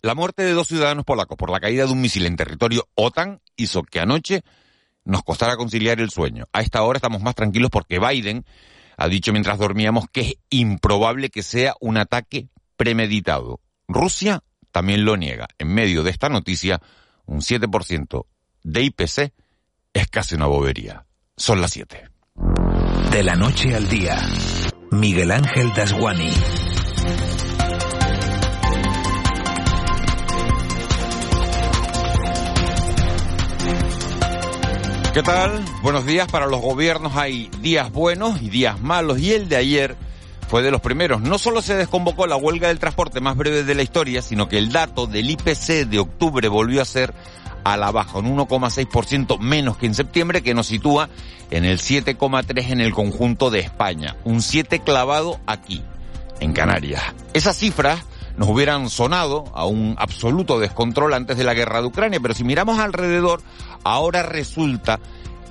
La muerte de dos ciudadanos polacos por la caída de un misil en territorio OTAN hizo que anoche nos costara conciliar el sueño. A esta hora estamos más tranquilos porque Biden ha dicho mientras dormíamos que es improbable que sea un ataque premeditado. Rusia también lo niega. En medio de esta noticia, un 7% de IPC es casi una bobería. Son las 7. De la noche al día, Miguel Ángel Dasguani. ¿Qué tal? Buenos días. Para los gobiernos hay días buenos y días malos y el de ayer fue de los primeros. No solo se desconvocó la huelga del transporte más breve de la historia, sino que el dato del IPC de octubre volvió a ser a la baja, un 1,6% menos que en septiembre, que nos sitúa en el 7,3% en el conjunto de España. Un 7 clavado aquí, en Canarias. Esas cifras nos hubieran sonado a un absoluto descontrol antes de la guerra de Ucrania, pero si miramos alrededor, ahora resulta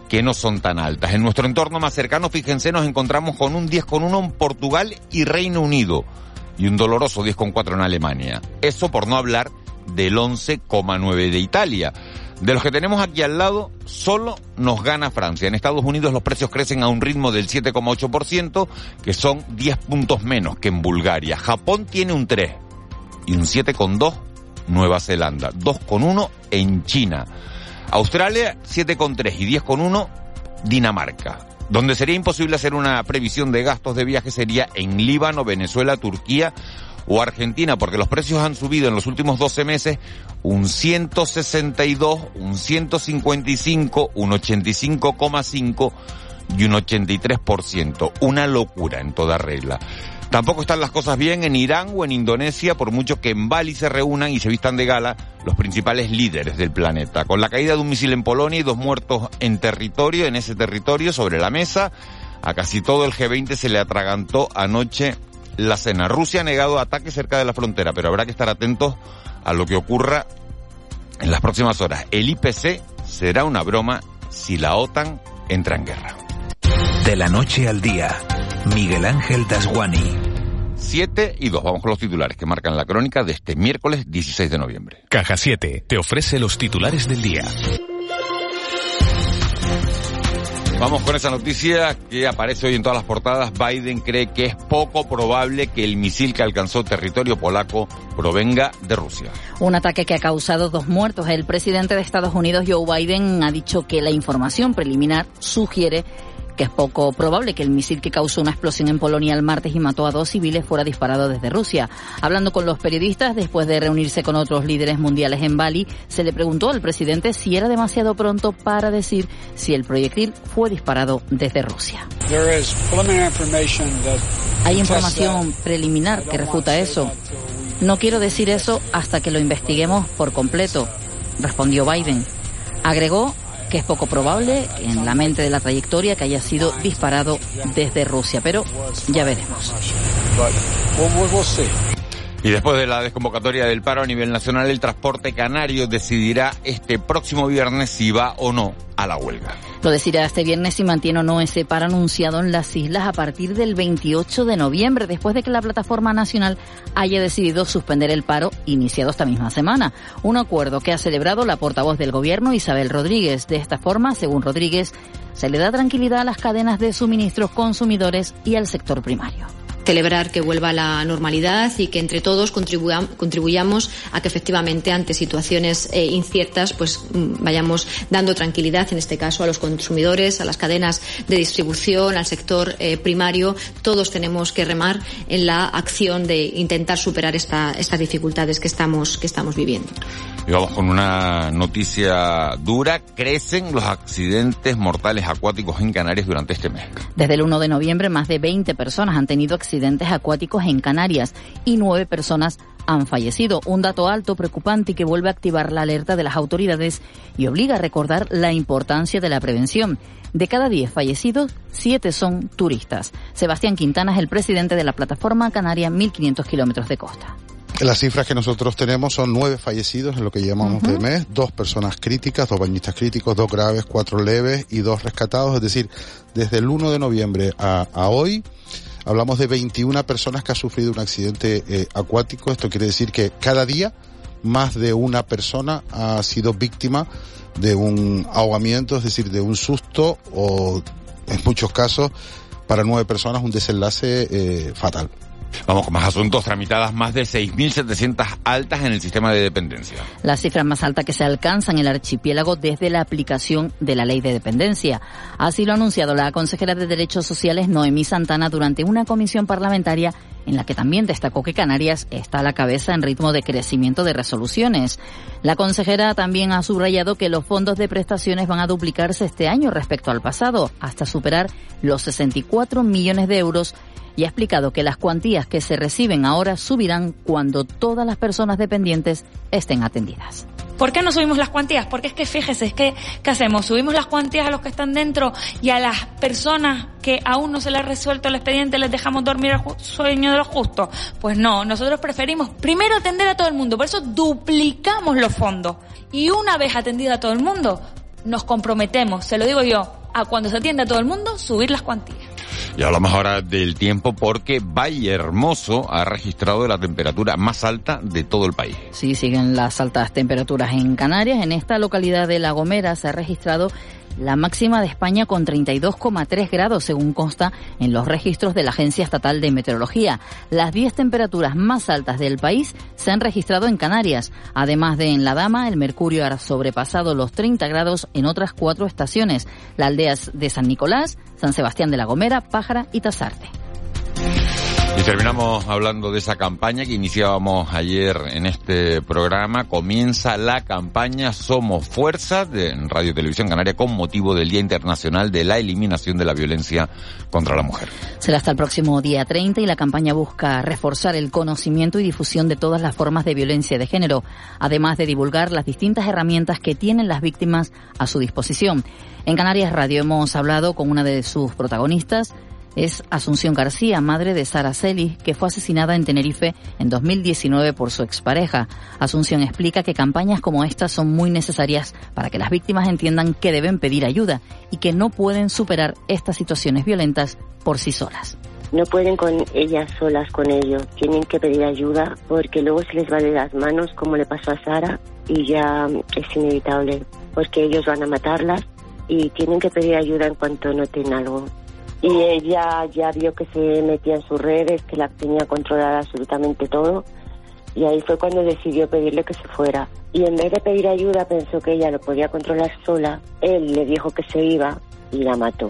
que no son tan altas. En nuestro entorno más cercano, fíjense, nos encontramos con un 10,1 en Portugal y Reino Unido y un doloroso 10,4 en Alemania. Eso por no hablar del 11,9 de Italia. De los que tenemos aquí al lado, solo nos gana Francia. En Estados Unidos los precios crecen a un ritmo del 7,8%, que son 10 puntos menos que en Bulgaria. Japón tiene un 3 y un 7,2 Nueva Zelanda, 2,1 en China. Australia 7,3 y 10,1 Dinamarca. Donde sería imposible hacer una previsión de gastos de viaje sería en Líbano, Venezuela, Turquía o Argentina, porque los precios han subido en los últimos 12 meses un 162, un 155, un 85,5 y un 83%. Una locura en toda regla. Tampoco están las cosas bien en Irán o en Indonesia, por mucho que en Bali se reúnan y se vistan de gala los principales líderes del planeta. Con la caída de un misil en Polonia y dos muertos en territorio, en ese territorio, sobre la mesa, a casi todo el G20 se le atragantó anoche la cena. Rusia ha negado ataques cerca de la frontera, pero habrá que estar atentos a lo que ocurra en las próximas horas. El IPC será una broma si la OTAN entra en guerra. De la noche al día, Miguel Ángel Dasguani. 7 y 2. Vamos con los titulares que marcan la crónica de este miércoles 16 de noviembre. Caja 7 te ofrece los titulares del día. Vamos con esa noticia que aparece hoy en todas las portadas. Biden cree que es poco probable que el misil que alcanzó territorio polaco provenga de Rusia. Un ataque que ha causado dos muertos. El presidente de Estados Unidos, Joe Biden, ha dicho que la información preliminar sugiere que es poco probable que el misil que causó una explosión en Polonia el martes y mató a dos civiles fuera disparado desde Rusia. Hablando con los periodistas, después de reunirse con otros líderes mundiales en Bali, se le preguntó al presidente si era demasiado pronto para decir si el proyectil fue disparado desde Rusia. Hay información preliminar que refuta eso. No quiero decir eso hasta que lo investiguemos por completo, respondió Biden. Agregó que es poco probable en la mente de la trayectoria que haya sido disparado desde Rusia, pero ya veremos. Y después de la desconvocatoria del paro a nivel nacional, el transporte canario decidirá este próximo viernes si va o no a la huelga. Lo decidirá este viernes si mantiene o no ese paro anunciado en las islas a partir del 28 de noviembre, después de que la plataforma nacional haya decidido suspender el paro iniciado esta misma semana. Un acuerdo que ha celebrado la portavoz del gobierno Isabel Rodríguez. De esta forma, según Rodríguez, se le da tranquilidad a las cadenas de suministros consumidores y al sector primario celebrar que vuelva a la normalidad y que entre todos contribuyamos a que efectivamente ante situaciones eh, inciertas pues mm, vayamos dando tranquilidad en este caso a los consumidores, a las cadenas de distribución, al sector eh, primario. Todos tenemos que remar en la acción de intentar superar esta, estas dificultades que estamos, que estamos viviendo. Y vamos con una noticia dura. Crecen los accidentes mortales acuáticos en Canarias durante este mes. Desde el 1 de noviembre, más de 20 personas han tenido accidentes accidentes acuáticos en Canarias y nueve personas han fallecido. Un dato alto, preocupante y que vuelve a activar la alerta de las autoridades y obliga a recordar la importancia de la prevención. De cada diez fallecidos, siete son turistas. Sebastián Quintana es el presidente de la plataforma canaria 1500 kilómetros de costa. Las cifras que nosotros tenemos son nueve fallecidos en lo que llamamos de mes, dos personas críticas, dos bañistas críticos, dos graves, cuatro leves y dos rescatados. Es decir, desde el 1 de noviembre a, a hoy, hablamos de 21 personas que han sufrido un accidente eh, acuático. Esto quiere decir que cada día más de una persona ha sido víctima de un ahogamiento, es decir, de un susto o, en muchos casos, para nueve personas un desenlace eh, fatal. Vamos con más asuntos. Tramitadas más de 6.700 altas en el sistema de dependencia. La cifra más alta que se alcanza en el archipiélago desde la aplicación de la ley de dependencia. Así lo ha anunciado la consejera de Derechos Sociales Noemí Santana durante una comisión parlamentaria en la que también destacó que Canarias está a la cabeza en ritmo de crecimiento de resoluciones. La consejera también ha subrayado que los fondos de prestaciones van a duplicarse este año respecto al pasado, hasta superar los 64 millones de euros y ha explicado que las cuantías que se reciben ahora subirán cuando todas las personas dependientes estén atendidas. ¿Por qué no subimos las cuantías? Porque es que fíjese, es que, ¿qué hacemos? ¿Subimos las cuantías a los que están dentro y a las personas que aún no se les ha resuelto el expediente les dejamos dormir el sueño de los justos? Pues no, nosotros preferimos primero atender a todo el mundo, por eso duplicamos los fondos. Y una vez atendida a todo el mundo, nos comprometemos, se lo digo yo, a cuando se atienda a todo el mundo, subir las cuantías. Y hablamos ahora del tiempo porque Valle Hermoso ha registrado la temperatura más alta de todo el país. Sí, siguen las altas temperaturas en Canarias. En esta localidad de La Gomera se ha registrado la máxima de España con 32,3 grados, según consta en los registros de la Agencia Estatal de Meteorología. Las 10 temperaturas más altas del país se han registrado en Canarias. Además de en La Dama, el mercurio ha sobrepasado los 30 grados en otras cuatro estaciones, las aldeas de San Nicolás, San Sebastián de la Gomera, Pájara y Tazarte. Y terminamos hablando de esa campaña que iniciábamos ayer en este programa. Comienza la campaña Somos Fuerza de Radio Televisión Canaria con motivo del Día Internacional de la Eliminación de la Violencia contra la Mujer. Será hasta el próximo día 30 y la campaña busca reforzar el conocimiento y difusión de todas las formas de violencia de género, además de divulgar las distintas herramientas que tienen las víctimas a su disposición. En Canarias Radio hemos hablado con una de sus protagonistas, es Asunción García, madre de Sara Celis, que fue asesinada en Tenerife en 2019 por su expareja. Asunción explica que campañas como estas son muy necesarias para que las víctimas entiendan que deben pedir ayuda y que no pueden superar estas situaciones violentas por sí solas. No pueden con ellas solas con ello, tienen que pedir ayuda porque luego se les va de las manos como le pasó a Sara y ya es inevitable porque ellos van a matarlas y tienen que pedir ayuda en cuanto noten algo y ella ya vio que se metía en sus redes, que la tenía controlada absolutamente todo y ahí fue cuando decidió pedirle que se fuera. Y en vez de pedir ayuda pensó que ella lo podía controlar sola, él le dijo que se iba y la mató.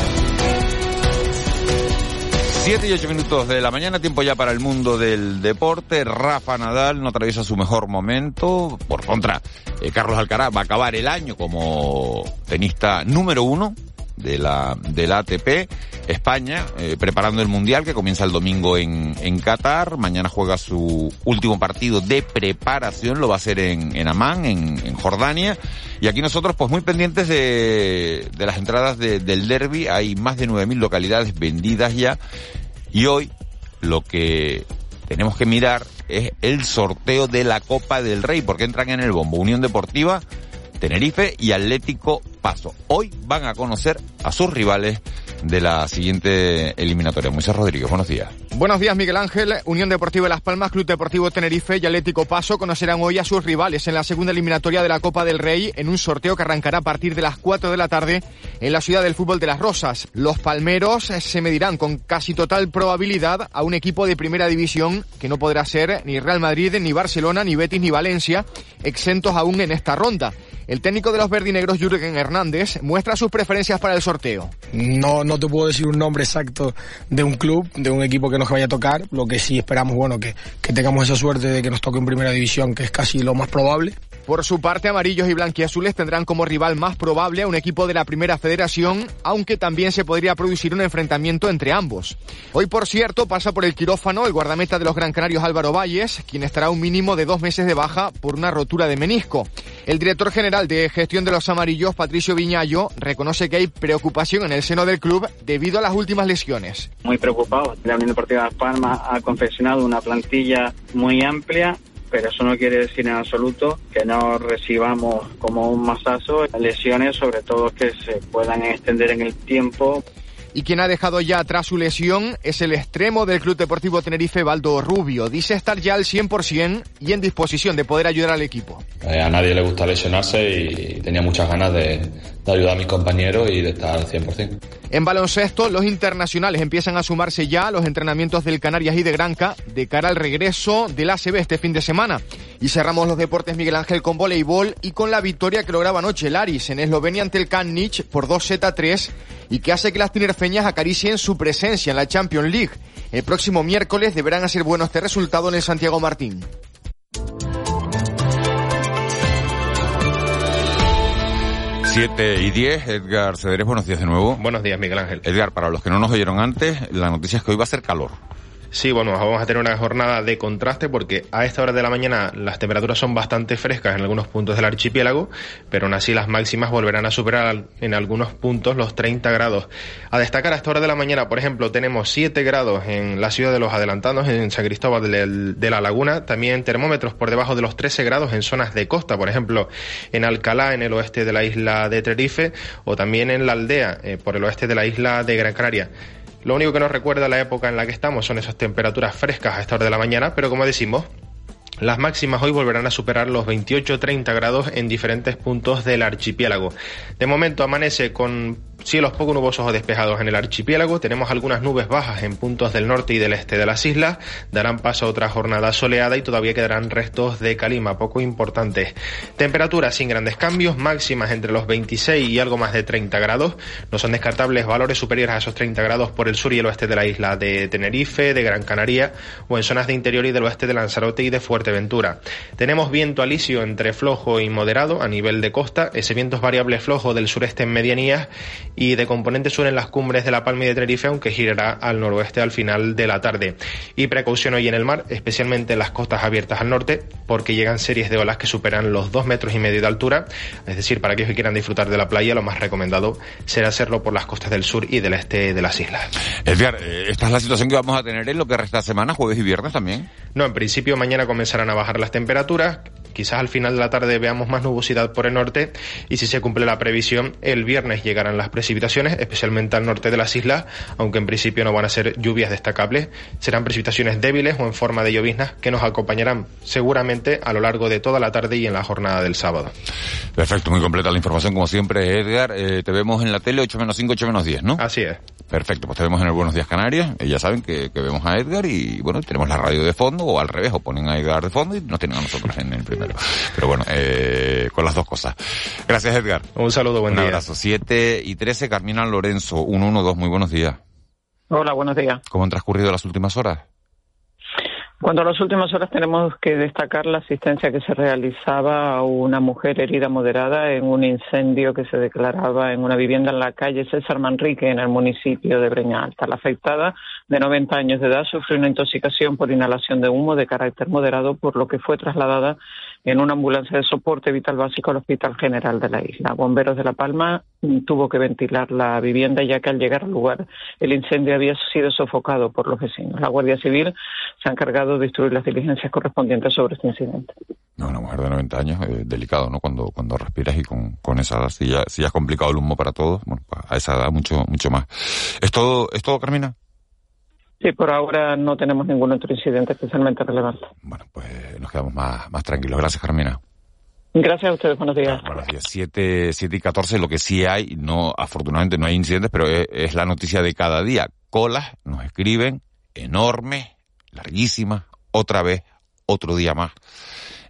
7 y 8 minutos de la mañana, tiempo ya para el mundo del deporte. Rafa Nadal no atraviesa su mejor momento. Por contra, eh, Carlos Alcaraz va a acabar el año como tenista número uno de la, de ATP. España, eh, preparando el Mundial que comienza el domingo en, en Qatar. Mañana juega su último partido de preparación, lo va a hacer en, en Amán, en, en Jordania. Y aquí nosotros, pues muy pendientes de, de las entradas de, del derby. Hay más de 9.000 localidades vendidas ya. Y hoy lo que tenemos que mirar es el sorteo de la Copa del Rey, porque entran en el bombo Unión Deportiva, Tenerife y Atlético Paso. Hoy van a conocer a sus rivales de la siguiente eliminatoria. Moisés Rodríguez, buenos días. Buenos días, Miguel Ángel. Unión Deportiva de Las Palmas, Club Deportivo Tenerife y Atlético Paso conocerán hoy a sus rivales en la segunda eliminatoria de la Copa del Rey en un sorteo que arrancará a partir de las 4 de la tarde en la ciudad del fútbol de Las Rosas. Los palmeros se medirán con casi total probabilidad a un equipo de primera división que no podrá ser ni Real Madrid, ni Barcelona, ni Betis, ni Valencia, exentos aún en esta ronda. El técnico de los verdinegros, Jürgen Hernández, muestra sus preferencias para el sorteo. No, no te puedo decir un nombre exacto de un club, de un equipo que nos vaya a tocar. Lo que sí esperamos, bueno, que, que tengamos esa suerte de que nos toque en primera división, que es casi lo más probable. Por su parte, amarillos y blanquiazules tendrán como rival más probable a un equipo de la primera federación, aunque también se podría producir un enfrentamiento entre ambos. Hoy, por cierto, pasa por el quirófano el guardameta de los Gran Canarios Álvaro Valles, quien estará un mínimo de dos meses de baja por una rotura de menisco. El director general de gestión de los amarillos, Patricio Viñayo, reconoce que hay preocupación en el seno del club debido a las últimas lesiones. Muy preocupado. La Unión Deportiva de Las ha confeccionado una plantilla muy amplia pero eso no quiere decir en absoluto que no recibamos como un masazo lesiones, sobre todo que se puedan extender en el tiempo. Y quien ha dejado ya atrás su lesión es el extremo del Club Deportivo Tenerife, Baldo Rubio. Dice estar ya al 100% y en disposición de poder ayudar al equipo. Eh, a nadie le gusta lesionarse y tenía muchas ganas de, de ayudar a mis compañeros y de estar al 100%. En baloncesto, los internacionales empiezan a sumarse ya a los entrenamientos del Canarias y de Granca de cara al regreso del ACB este fin de semana. Y cerramos los deportes Miguel Ángel con voleibol y con la victoria que lograba anoche el Aris en Eslovenia ante el Kannich por 2 z 3 y que hace que las tinerfeñas acaricien su presencia en la Champions League. El próximo miércoles deberán hacer bueno este resultado en el Santiago Martín. 7 y 10, Edgar Cederes, buenos días de nuevo. Buenos días, Miguel Ángel. Edgar, para los que no nos oyeron antes, la noticia es que hoy va a ser calor. Sí, bueno, vamos a tener una jornada de contraste porque a esta hora de la mañana las temperaturas son bastante frescas en algunos puntos del archipiélago, pero aún así las máximas volverán a superar en algunos puntos los 30 grados. A destacar a esta hora de la mañana, por ejemplo, tenemos 7 grados en la ciudad de los Adelantados, en San Cristóbal de la Laguna, también termómetros por debajo de los 13 grados en zonas de costa, por ejemplo, en Alcalá, en el oeste de la isla de Tenerife, o también en la aldea, eh, por el oeste de la isla de Gran Canaria. Lo único que nos recuerda la época en la que estamos son esas temperaturas frescas a esta hora de la mañana, pero como decimos, las máximas hoy volverán a superar los 28-30 grados en diferentes puntos del archipiélago. De momento amanece con cielos poco nubosos o despejados en el archipiélago. Tenemos algunas nubes bajas en puntos del norte y del este de las islas. Darán paso a otra jornada soleada y todavía quedarán restos de calima poco importantes. Temperaturas sin grandes cambios, máximas entre los 26 y algo más de 30 grados. No son descartables valores superiores a esos 30 grados por el sur y el oeste de la isla de Tenerife, de Gran Canaria o en zonas de interior y del oeste de Lanzarote y de Fuerteventura. Tenemos viento alisio entre flojo y moderado a nivel de costa. Ese viento es variable flojo del sureste en medianías y de componente sur en las cumbres de La Palma y de Tenerife, aunque girará al noroeste al final de la tarde. Y precaución hoy en el mar, especialmente en las costas abiertas al norte, porque llegan series de olas que superan los dos metros y medio de altura. Es decir, para aquellos que quieran disfrutar de la playa, lo más recomendado será hacerlo por las costas del sur y del este de las islas. Edgar, eh, ¿esta es la situación que vamos a tener en lo que resta semana, jueves y viernes también? No, en principio mañana comenzarán a bajar las temperaturas, quizás al final de la tarde veamos más nubosidad por el norte y si se cumple la previsión, el viernes llegarán las precipitaciones, especialmente al norte de las islas, aunque en principio no van a ser lluvias destacables, serán precipitaciones débiles o en forma de lloviznas que nos acompañarán seguramente a lo largo de toda la tarde y en la jornada del sábado. Perfecto, muy completa la información como siempre, Edgar. Eh, te vemos en la tele 8 menos 5, 8 menos 10, ¿no? Así es. Perfecto, pues te vemos en el Buenos Días Canarias. Eh, ya saben que, que, vemos a Edgar y bueno, tenemos la radio de fondo o al revés, o ponen a Edgar de fondo y nos tienen a nosotros en el primero. Pero bueno, eh, con las dos cosas. Gracias Edgar. Un saludo, buen Un día. abrazo. 7 y 13, Carmina Lorenzo, 112, muy buenos días. Hola, buenos días. ¿Cómo han transcurrido las últimas horas? Cuando a las últimas horas tenemos que destacar la asistencia que se realizaba a una mujer herida moderada en un incendio que se declaraba en una vivienda en la calle César Manrique, en el municipio de Breña Alta. La afectada, de 90 años de edad, sufrió una intoxicación por inhalación de humo de carácter moderado, por lo que fue trasladada en una ambulancia de soporte vital básico al Hospital General de la isla. Bomberos de La Palma tuvo que ventilar la vivienda ya que al llegar al lugar el incendio había sido sofocado por los vecinos. La Guardia Civil se ha encargado de instruir las diligencias correspondientes sobre este incidente. No, una mujer de 90 años, eh, delicado, ¿no? Cuando, cuando respiras y con, con esa edad, si ya, si ya es complicado el humo para todos, bueno, a esa edad mucho, mucho más. ¿Es todo, es todo, Carmina? Sí, por ahora no tenemos ningún otro incidente especialmente relevante. Bueno, pues nos quedamos más, más tranquilos. Gracias, Carmina. Gracias a ustedes, buenos días. Buenos días. 7, 7 y 14, lo que sí hay, no, afortunadamente no hay incidentes, pero es, es la noticia de cada día. Colas nos escriben, enormes, larguísimas, otra vez, otro día más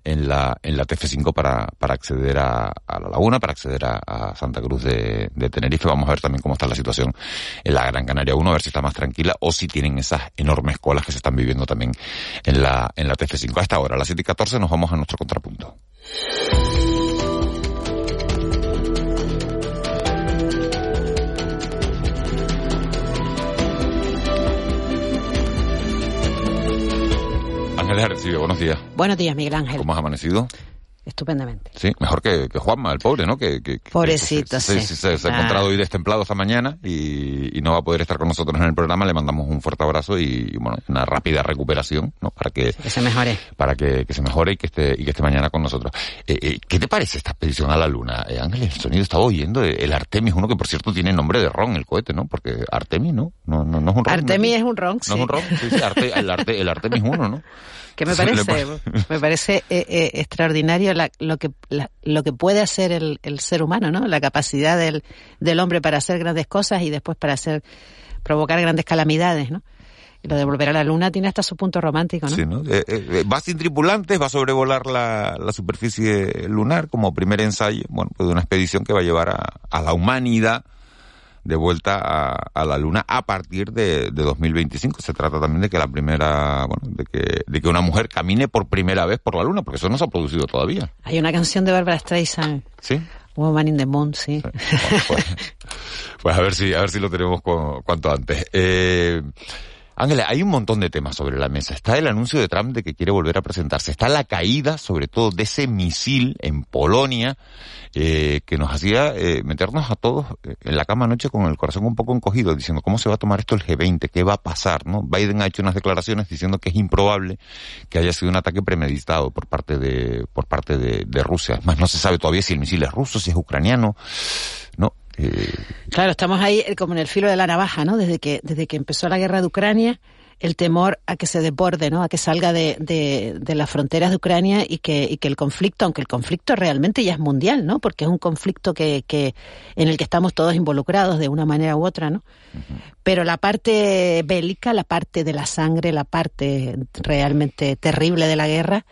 en la, en la TF5 para, para acceder a, a la laguna, para acceder a, a Santa Cruz de, de, Tenerife. Vamos a ver también cómo está la situación en la Gran Canaria 1, a ver si está más tranquila o si tienen esas enormes colas que se están viviendo también en la, en la TF5. A esta hora, a las 7 y 14, nos vamos a nuestro contrapunto. Ángeles Arecibe, buenos días. Buenos días, Miguel Ángel. ¿Cómo has amanecido? Estupendamente. Sí, mejor que, que Juanma, el pobre, ¿no? Que, que, Pobrecito, que sí. Se, se, se, ha encontrado hoy destemplado esta mañana y, y, no va a poder estar con nosotros en el programa. Le mandamos un fuerte abrazo y, bueno, una rápida recuperación, ¿no? Para que, se mejore. Para que, se mejore y que esté, y que esté mañana con nosotros. Eh, eh, ¿Qué te parece esta expedición a la Luna? Eh, Ángel, el sonido estaba oyendo, eh, el Artemis, uno que por cierto tiene nombre de ron, el cohete, ¿no? Porque Artemis, ¿no? No, no, no es un ron. Artemis ¿no? es un ron, sí. No es un ron, sí, sí, Arte, el, Arte, el Artemis 1, ¿no? que me parece me parece eh, eh, la, lo que la, lo que puede hacer el, el, ser humano no la capacidad del, del hombre para hacer grandes cosas y después para hacer provocar grandes calamidades no lo de volver a la luna tiene hasta su punto romántico no no eh, eh, va sin tripulantes va a sobrevolar la, la superficie lunar como primer ensayo bueno pues de una expedición que va a llevar a, a la humanidad de vuelta a, a, la Luna a partir de, de, 2025. Se trata también de que la primera, bueno, de que, de que una mujer camine por primera vez por la Luna, porque eso no se ha producido todavía. Hay una canción de Barbara Streisand. Sí. Woman in the Moon, sí. sí. Bueno, pues, pues, a ver si, a ver si lo tenemos cu cuanto antes. Eh, Ángela, hay un montón de temas sobre la mesa. Está el anuncio de Trump de que quiere volver a presentarse. Está la caída, sobre todo, de ese misil en Polonia, eh, que nos hacía eh, meternos a todos en la cama anoche con el corazón un poco encogido, diciendo cómo se va a tomar esto el G20, qué va a pasar, ¿no? Biden ha hecho unas declaraciones diciendo que es improbable que haya sido un ataque premeditado por parte de, por parte de, de Rusia. Además, no se sabe todavía si el misil es ruso, si es ucraniano, ¿no? Eh... Claro, estamos ahí como en el filo de la navaja, ¿no? Desde que, desde que empezó la guerra de Ucrania, el temor a que se desborde, ¿no? A que salga de, de, de las fronteras de Ucrania y que, y que el conflicto, aunque el conflicto realmente ya es mundial, ¿no? Porque es un conflicto que, que en el que estamos todos involucrados de una manera u otra, ¿no? Uh -huh. Pero la parte bélica, la parte de la sangre, la parte realmente terrible de la guerra,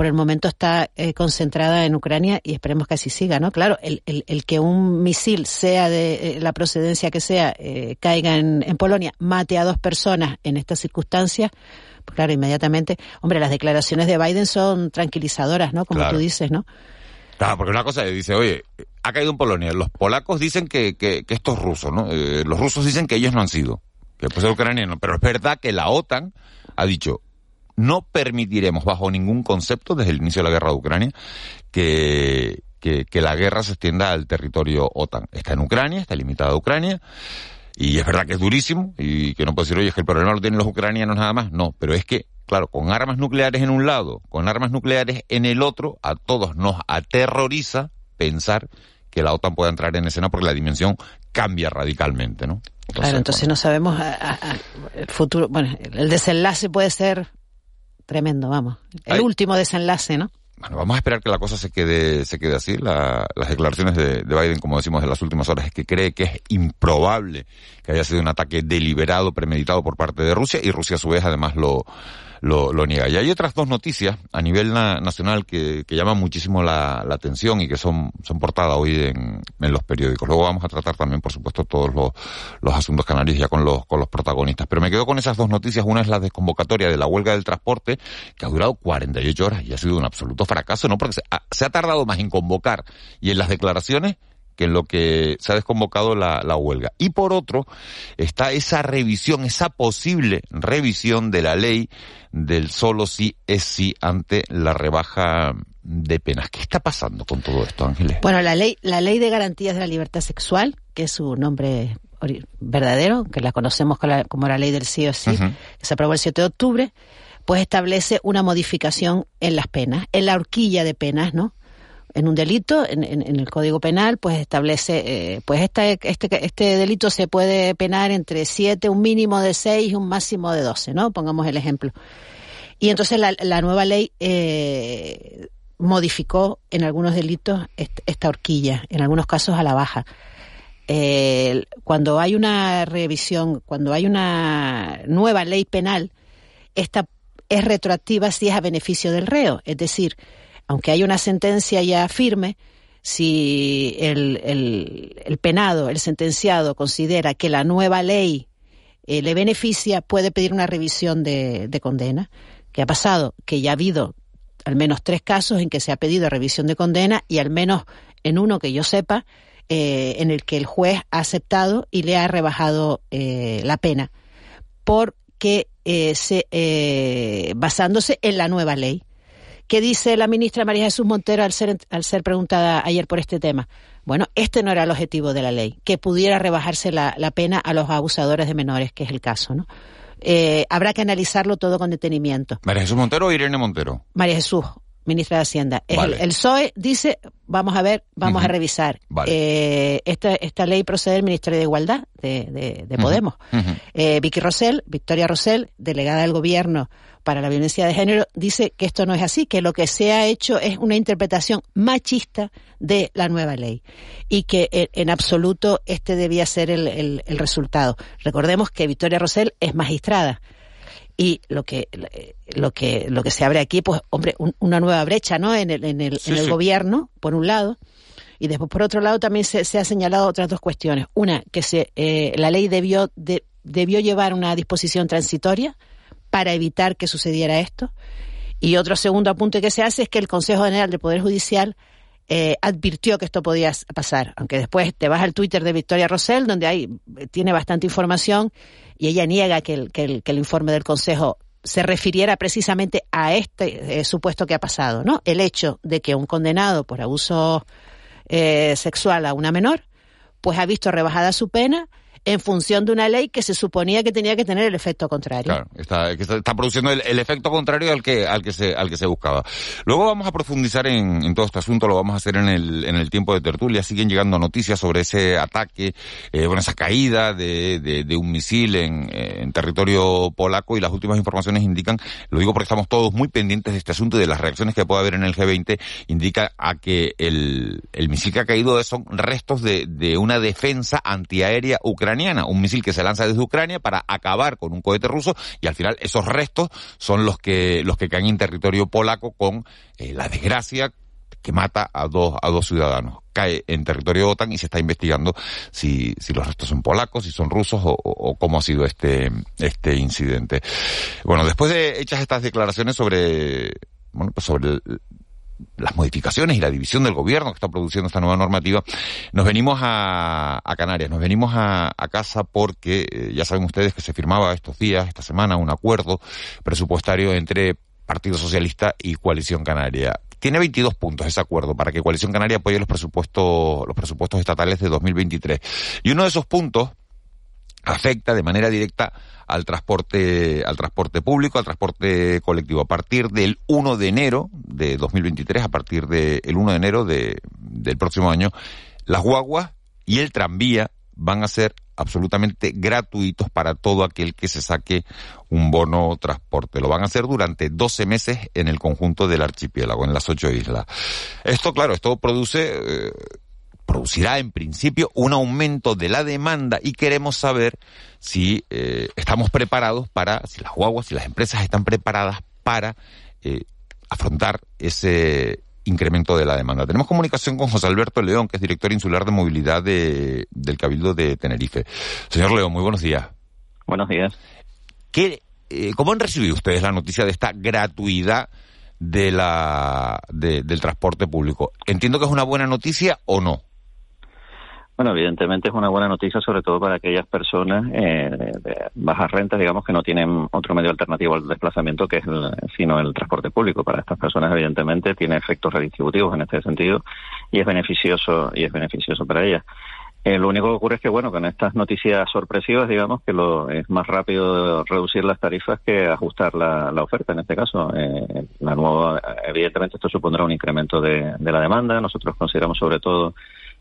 por el momento está eh, concentrada en Ucrania y esperemos que así siga, ¿no? Claro, el, el, el que un misil, sea de eh, la procedencia que sea, eh, caiga en, en, Polonia, mate a dos personas en estas circunstancias, pues claro, inmediatamente, hombre, las declaraciones de Biden son tranquilizadoras, ¿no? Como claro. tú dices, ¿no? Claro, porque una cosa dice, oye, ha caído en Polonia, los polacos dicen que, que, que esto es ruso, ¿no? Eh, los rusos dicen que ellos no han sido, que puede ser ucraniano, pero es verdad que la OTAN ha dicho, no permitiremos bajo ningún concepto desde el inicio de la guerra de Ucrania que, que, que, la guerra se extienda al territorio OTAN. Está en Ucrania, está limitada a Ucrania, y es verdad que es durísimo, y que no puedo decir, oye, es que el problema lo tienen los ucranianos nada más. No, pero es que, claro, con armas nucleares en un lado, con armas nucleares en el otro, a todos nos aterroriza pensar que la OTAN pueda entrar en escena porque la dimensión cambia radicalmente, ¿no? Entonces, claro, entonces bueno. no sabemos a, a, a el futuro, bueno, el desenlace puede ser tremendo, vamos. El último desenlace, ¿no? Bueno, vamos a esperar que la cosa se quede, se quede así. La, las declaraciones de, de, Biden, como decimos, de las últimas horas, es que cree que es improbable que haya sido un ataque deliberado, premeditado por parte de Rusia, y Rusia a su vez además lo, lo, lo niega. Y hay otras dos noticias a nivel na, nacional que, que llaman muchísimo la, la, atención y que son, son portadas hoy en, en, los periódicos. Luego vamos a tratar también, por supuesto, todos los, los asuntos canarios ya con los, con los protagonistas. Pero me quedo con esas dos noticias. Una es la desconvocatoria de la huelga del transporte, que ha durado 48 horas y ha sido un absoluto fracaso, ¿no? Porque se ha, se ha tardado más en convocar y en las declaraciones que en lo que se ha desconvocado la, la, huelga. Y por otro, está esa revisión, esa posible revisión de la ley del solo sí es sí ante la rebaja de penas. ¿Qué está pasando con todo esto, Ángeles? Bueno, la ley, la ley de garantías de la libertad sexual, que es su nombre verdadero, que la conocemos como la, como la ley del sí o sí, uh -huh. que se aprobó el 7 de octubre, pues establece una modificación en las penas, en la horquilla de penas, ¿no? En un delito, en, el Código Penal, pues establece, eh, pues este, este, este delito se puede penar entre siete, un mínimo de seis y un máximo de doce, ¿no? Pongamos el ejemplo. Y entonces la, la nueva ley eh, modificó en algunos delitos esta horquilla, en algunos casos a la baja. cuando hay una revisión, cuando hay una nueva ley penal, esta es retroactiva si es a beneficio del reo. Es decir, aunque hay una sentencia ya firme, si el, penado, el sentenciado, considera que la nueva ley eh, le beneficia, puede pedir una revisión de, condena. ¿Qué ha pasado? Que ya ha habido al menos tres casos en que se ha pedido revisión de condena y al menos en uno que yo sepa, eh, en el que el juez ha aceptado y le ha rebajado eh, la pena, porque se, basándose en la nueva ley. ¿Qué dice la ministra María Jesús Montero al ser, al ser preguntada ayer por este tema? Bueno, este no era el objetivo de la ley, que pudiera rebajarse la, pena a los abusadores de menores, que es el caso, ¿no? Eh, habrá que analizarlo todo con detenimiento. ¿María Jesús Montero o Irene Montero? María Jesús, ministra de Hacienda. El, PSOE dice, vamos a ver, vamos a revisar. Eh, esta, esta ley procede del Ministerio de Igualdad de, Podemos. Eh, Vicky Rosell, Victoria Rosell, delegada del Gobierno para la violencia de género dice que esto no es así, que lo que se ha hecho es una interpretación machista de la nueva ley y que en absoluto este debía ser el, resultado. Recordemos que Victoria Rosell es magistrada y lo que lo que lo que se abre aquí pues hombre una nueva brecha no en el, en el, en el gobierno por un lado. Y después por otro lado también se, se ha señalado otras dos cuestiones. Una que se eh, la ley debió debió llevar una disposición transitoria para evitar que sucediera esto. Y otro segundo apunte que se hace es que el Consejo General del Poder Judicial eh, advirtió que esto podía pasar, aunque después te vas al Twitter de Victoria Rosell, donde hay, tiene bastante información, y ella niega que el, que el, informe del Consejo se refiriera precisamente a este eh, supuesto que ha pasado, ¿no? El hecho de que un condenado por abuso eh, sexual a una menor, pues ha visto rebajada su pena en función de una ley que se suponía que tenía que tener el efecto contrario. Claro, está, está, produciendo el, efecto contrario al que, al que se, al que se buscaba. Luego vamos a profundizar en, todo este asunto, lo vamos a hacer en el, en el tiempo de tertulia. Siguen llegando noticias sobre ese ataque, eh, bueno, esa caída de, de, un misil en, en, territorio polaco y las últimas informaciones indican, lo digo porque estamos todos muy pendientes de este asunto y de las reacciones que puede haber en el G20, indica a que el, el misil que ha caído son restos de, de una defensa antiaérea ucraniana un misil que se lanza desde Ucrania para acabar con un cohete ruso y al final esos restos son los que los que caen en territorio polaco con eh, la desgracia que mata a dos a dos ciudadanos cae en territorio OTAN y se está investigando si, si los restos son polacos, si son rusos o, o, cómo ha sido este, este incidente. Bueno, después de hechas estas declaraciones sobre, bueno, pues sobre las modificaciones y la división del gobierno que está produciendo esta nueva normativa, nos venimos a, Canarias, nos venimos a, casa porque eh, ya saben ustedes que se firmaba estos días, esta semana, un acuerdo presupuestario entre Partido Socialista y Coalición Canaria. Tiene 22 puntos ese acuerdo para que Coalición Canaria apoye los presupuestos, los presupuestos estatales de 2023. Y uno de esos puntos afecta de manera directa al transporte, al transporte público, al transporte colectivo. A partir del 1 de enero de 2023, a partir del 1 de enero de, del próximo año, las guaguas y el tranvía van a ser absolutamente gratuitos para todo aquel que se saque un bono transporte. Lo van a hacer durante 12 meses en el conjunto del archipiélago, en las ocho islas. Esto, claro, esto produce eh, producirá en principio un aumento de la demanda y queremos saber si eh, estamos preparados para, si las guaguas, y las empresas están preparadas para eh, afrontar ese incremento de la demanda. Tenemos comunicación con José Alberto León, que es director insular de movilidad de, del Cabildo de Tenerife. Señor León, muy buenos días. Buenos días. ¿Qué, eh, ¿Cómo han recibido ustedes la noticia de esta gratuidad de la, del transporte público? Entiendo que es una buena noticia o no. Bueno, evidentemente es una buena noticia, sobre todo para aquellas personas eh, de bajas rentas, digamos, que no tienen otro medio alternativo al desplazamiento que es el, sino el transporte público. Para estas personas, evidentemente, tiene efectos redistributivos en este sentido y es beneficioso y es beneficioso para ellas. Eh, lo único que ocurre es que, bueno, con estas noticias sorpresivas, digamos que lo es más rápido reducir las tarifas que ajustar la, la oferta en este caso. Eh, la nueva, evidentemente, esto supondrá un incremento de, de la demanda. Nosotros consideramos, sobre todo,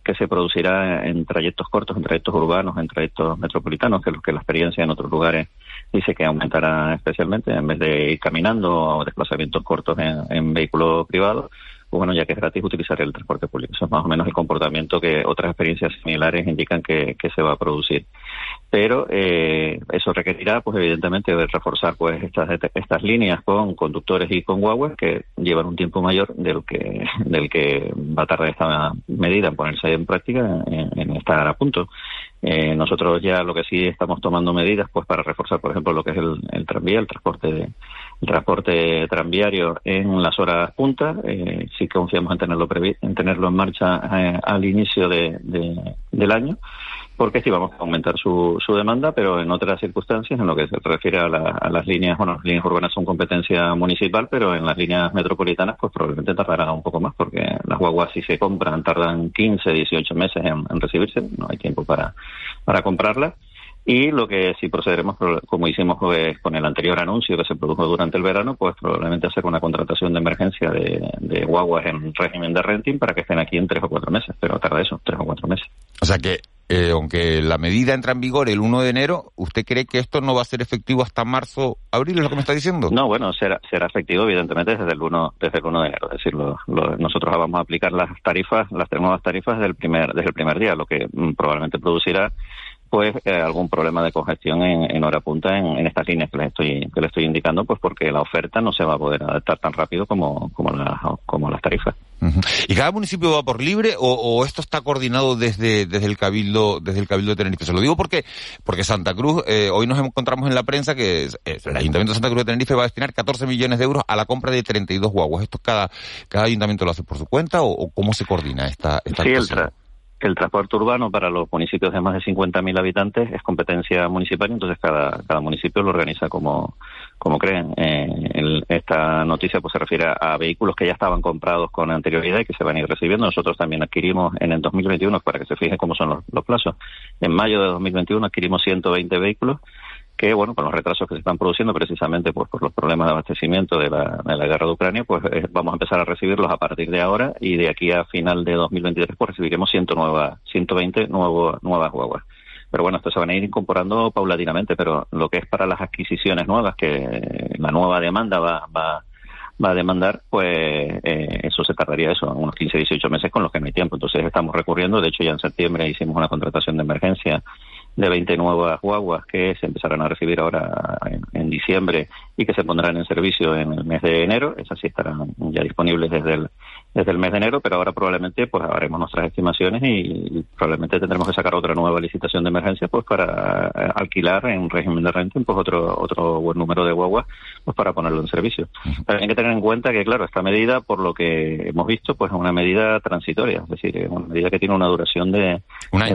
que se producirá en trayectos cortos, en trayectos urbanos, en trayectos metropolitanos, que es lo que la experiencia en otros lugares dice que aumentará especialmente, en vez de ir caminando o desplazamientos cortos en, en vehículos privados pues bueno, ya que es gratis utilizar el transporte público. Eso es más o menos el comportamiento que otras experiencias similares indican que, se va a producir. Pero eh, eso requerirá, pues evidentemente, reforzar pues estas estas líneas con conductores y con guaguas que llevan un tiempo mayor del que del que va a tardar esta medida en ponerse en práctica, en, estar a punto. Eh, nosotros ya lo que sí estamos tomando medidas, pues para reforzar, por ejemplo, lo que es el, el tranvía, el transporte de, transporte tranviario en las horas puntas. Eh, sí confiamos en tenerlo, en tenerlo en marcha eh, al inicio de, del año, porque sí vamos a aumentar su, su demanda, pero en otras circunstancias, en lo que se refiere a, a, las líneas, bueno, las líneas urbanas son competencia municipal, pero en las líneas metropolitanas, pues probablemente tardará un poco más, porque las guaguas si se compran tardan 15, 18 meses en, en recibirse, no hay tiempo para, para comprarlas. Y lo que sí procederemos, como hicimos pues, con el anterior anuncio que se produjo durante el verano, pues probablemente hacer una contratación de emergencia de, guaguas en régimen de renting para que estén aquí en tres o cuatro meses, pero tarda eso, tres o cuatro meses. O sea que, eh, aunque la medida entra en vigor el 1 de enero, ¿usted cree que esto no va a ser efectivo hasta marzo, abril, es lo que me está diciendo? No, bueno, será, será efectivo evidentemente desde el 1, desde el 1 de enero. Es decir, nosotros vamos a aplicar las tarifas, las nuevas tarifas desde el primer, desde el primer día, lo que mm, probablemente producirá pues eh, algún problema de congestión en, hora punta en, estas líneas que les estoy que le estoy indicando pues porque la oferta no se va a poder adaptar tan rápido como como, como las tarifas. Y cada municipio va por libre o, esto está coordinado desde desde el cabildo desde el cabildo de Tenerife se lo digo porque porque Santa Cruz eh, hoy nos encontramos en la prensa que el ayuntamiento de Santa Cruz de Tenerife va a destinar 14 millones de euros a la compra de 32 guaguas. Esto cada cada ayuntamiento lo hace por su cuenta o, cómo se coordina esta esta sí, el transporte urbano para los municipios de más de 50.000 habitantes es competencia municipal, entonces cada, cada municipio lo organiza como, como creen. Eh, esta noticia pues se refiere a, vehículos que ya estaban comprados con anterioridad y que se van a ir recibiendo. Nosotros también adquirimos en el 2021, para que se fijen cómo son los, los plazos, en mayo de 2021 adquirimos 120 vehículos que, bueno, con los retrasos que se están produciendo precisamente pues, por los problemas de abastecimiento de la, de la guerra de Ucrania, pues eh, vamos a empezar a recibirlos a partir de ahora y de aquí a final de 2023 pues recibiremos 100 120 nuevo, nuevas guaguas. Pero bueno, esto se van a ir incorporando paulatinamente, pero lo que es para las adquisiciones nuevas, que la nueva demanda va, va, va a demandar, pues eh, eso se tardaría eso, unos 15, 18 meses con los que no hay tiempo. Entonces estamos recurriendo, de hecho ya en septiembre hicimos una contratación de emergencia de 20 nuevas guaguas que se empezarán a recibir ahora en, diciembre y que se pondrán en servicio en el mes de enero. Esas sí estarán ya disponibles desde el, desde el mes de enero, pero ahora probablemente pues haremos nuestras estimaciones y, probablemente tendremos que sacar otra nueva licitación de emergencia pues para eh, alquilar en régimen de renting pues otro otro buen número de guaguas pues para ponerlo en servicio. También hay que tener en cuenta que claro, esta medida por lo que hemos visto pues es una medida transitoria, es decir, es una medida que tiene una duración de,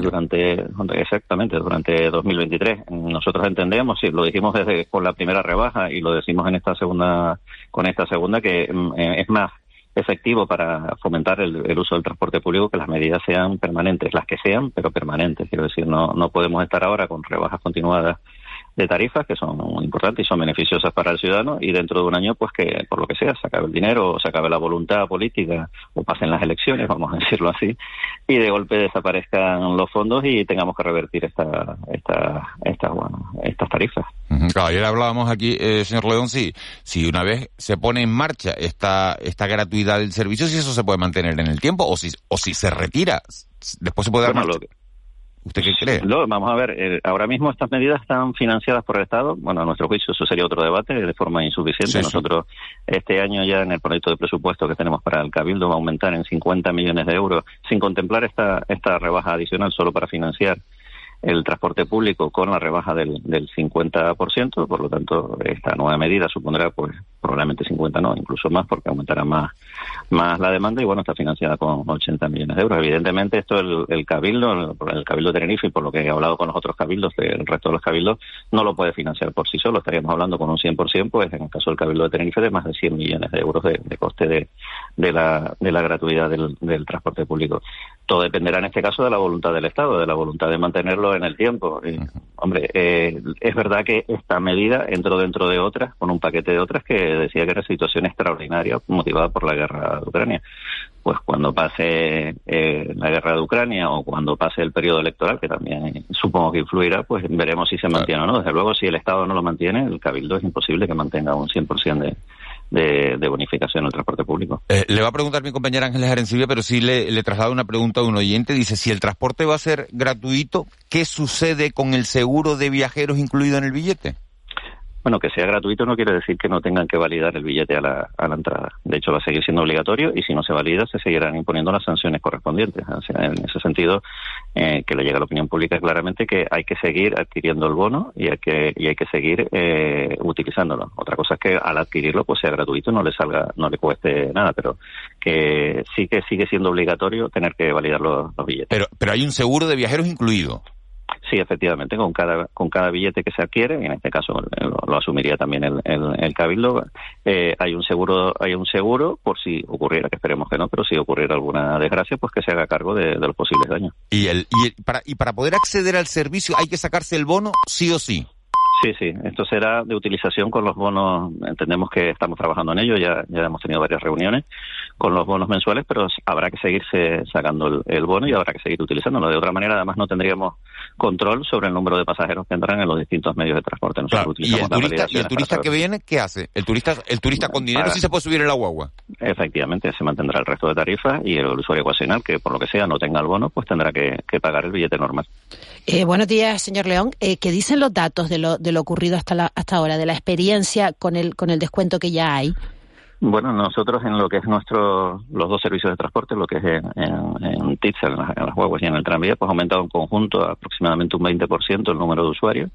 durante exactamente durante 2023. Nosotros entendemos y lo dijimos desde con la primera rebaja y lo decimos en esta segunda con esta segunda que mm, eh, es más efectivo para fomentar el, uso del transporte público que las medidas sean permanentes, las que sean, pero permanentes. Quiero decir, no, no podemos estar ahora con rebajas continuadas de tarifas que son importantes y son beneficiosas para el ciudadano y dentro de un año pues que por lo que sea se acabe el dinero o se acabe la voluntad política o pasen las elecciones vamos a decirlo así y de golpe desaparezcan los fondos y tengamos que revertir esta, esta, esta bueno, estas tarifas. Claro, ayer hablábamos aquí, eh, señor León, si, si una vez se pone en marcha esta, esta gratuidad del servicio, si eso se puede mantener en el tiempo o si, o si se retira, después se puede dar ¿Usted qué cree? vamos a ver, eh, ahora mismo estas medidas están financiadas por el Estado. Bueno, a nuestro juicio eso sería otro debate de forma insuficiente. Nosotros este año ya en el proyecto de presupuesto que tenemos para el Cabildo va a aumentar en 50 millones de euros sin contemplar esta, esta rebaja adicional solo para financiar el transporte público con la rebaja del, del 50%, por lo tanto esta nueva medida supondrá pues probablemente 50 no, incluso más, porque aumentará más, más la demanda y bueno, está financiada con 80 millones de euros. Evidentemente esto el, el Cabildo, el, Cabildo de Tenerife y por lo que he hablado con los otros cabildos, el resto de los cabildos, no lo puede financiar por sí solo. Estaríamos hablando con un 100%, pues en el caso del Cabildo de Tenerife, de más de 100 millones de euros de, coste de, de, la, de la gratuidad del, del transporte público. Todo dependerá en este caso de la voluntad del Estado, de la voluntad de mantenerlo en el tiempo. Y, hombre, eh, es verdad que esta medida entró dentro de otras, con un paquete de otras que decía que era situación extraordinaria motivada por la guerra de Ucrania. Pues cuando pase eh, la guerra de Ucrania o cuando pase el periodo electoral, que también supongo que influirá, pues veremos si se mantiene o no. Desde luego, si el Estado no lo mantiene, el Cabildo es imposible que mantenga un 100% de, de, bonificación en el transporte público. Eh, le va a preguntar mi compañera Ángeles Arencibia, pero sí le, le traslado una pregunta a un oyente. Dice, si el transporte va a ser gratuito, ¿qué sucede con el seguro de viajeros incluido en el billete? Bueno, que sea gratuito no quiere decir que no tengan que validar el billete a la, entrada. De hecho, va a seguir siendo obligatorio y si no se valida, se seguirán imponiendo las sanciones correspondientes. En ese sentido, eh, que le llega a la opinión pública claramente que hay que seguir adquiriendo el bono y hay que, y hay que seguir eh, utilizándolo. Otra cosa es que al adquirirlo, pues sea gratuito, no le salga, no le cueste nada, pero que sí que sigue siendo obligatorio tener que validar los, los billetes. Pero, pero hay un seguro de viajeros incluido. Sí, efectivamente, con cada con cada billete que se adquiere, en este caso lo, asumiría también el, el, cabildo, eh, hay un seguro hay un seguro por si ocurriera, que esperemos que no, pero si ocurriera alguna desgracia, pues que se haga cargo de, los posibles daños. Y el y para y para poder acceder al servicio hay que sacarse el bono sí o sí. Sí, sí, esto será de utilización con los bonos, entendemos que estamos trabajando en ello, ya, ya hemos tenido varias reuniones con los bonos mensuales, pero habrá que seguirse sacando el, bono y habrá que seguir utilizándolo. De otra manera, además, no tendríamos control sobre el número de pasajeros que entran en los distintos medios de transporte. y el turista, ¿y el turista que viene, ¿qué hace? ¿El turista el turista con dinero sí se puede subir en la guagua? Efectivamente, se mantendrá el resto de tarifas y el usuario ocasional, que por lo que sea no tenga el bono, pues tendrá que, pagar el billete normal. Eh, buenos días, señor León. Eh, ¿Qué dicen los datos de lo, de lo ocurrido hasta, la, hasta ahora, de la experiencia con el, con el descuento que ya hay? Bueno, nosotros en lo que es nuestro, los dos servicios de transporte, lo que es en, en, en en, las, y en el tranvía, pues ha aumentado en conjunto aproximadamente un 20% el número de usuarios.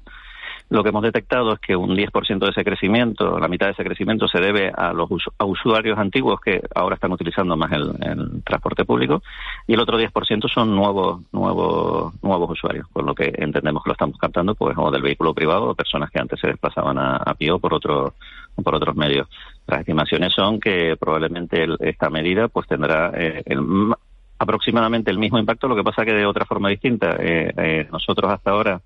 Lo que hemos detectado es que un 10% de ese crecimiento, la mitad de ese crecimiento se debe a los usuarios antiguos que ahora están utilizando más el, transporte público y el otro 10% son nuevos nuevos nuevos usuarios, con lo que entendemos que lo estamos captando pues o del vehículo privado o personas que antes se desplazaban a, pie o por otro por otros medios. Las estimaciones son que probablemente esta medida pues tendrá eh, aproximadamente el mismo impacto, lo que pasa que de otra forma distinta. Eh, eh, nosotros hasta ahora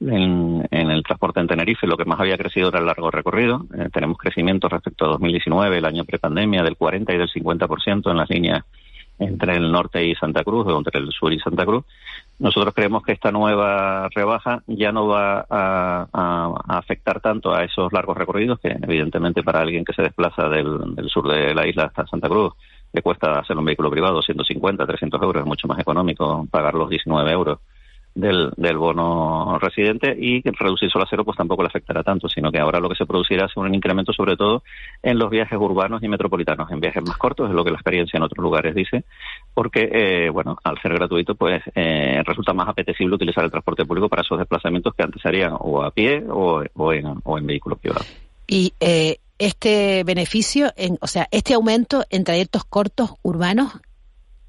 en, el transporte en Tenerife lo que más había crecido era el largo recorrido. tenemos crecimiento respecto a 2019, el año prepandemia, del 40 y del 50% en las líneas entre el norte y Santa Cruz o entre el sur y Santa Cruz. Nosotros creemos que esta nueva rebaja ya no va a, afectar tanto a esos largos recorridos, que evidentemente para alguien que se desplaza del, sur de la isla hasta Santa Cruz le cuesta hacer un vehículo privado 150, 300 euros, es mucho más económico pagar los 19 euros del, del bono residente y reducir solo a cero pues tampoco le afectará tanto, sino que ahora lo que se producirá es un incremento sobre todo en los viajes urbanos y metropolitanos, en viajes más cortos, es lo que la experiencia en otros lugares dice, porque, eh, bueno, al ser gratuito pues eh, resulta más apetecible utilizar el transporte público para esos desplazamientos que antes se harían o a pie o, o, en, o en vehículos privados. Y eh, este beneficio, en, o sea, este aumento en trayectos cortos urbanos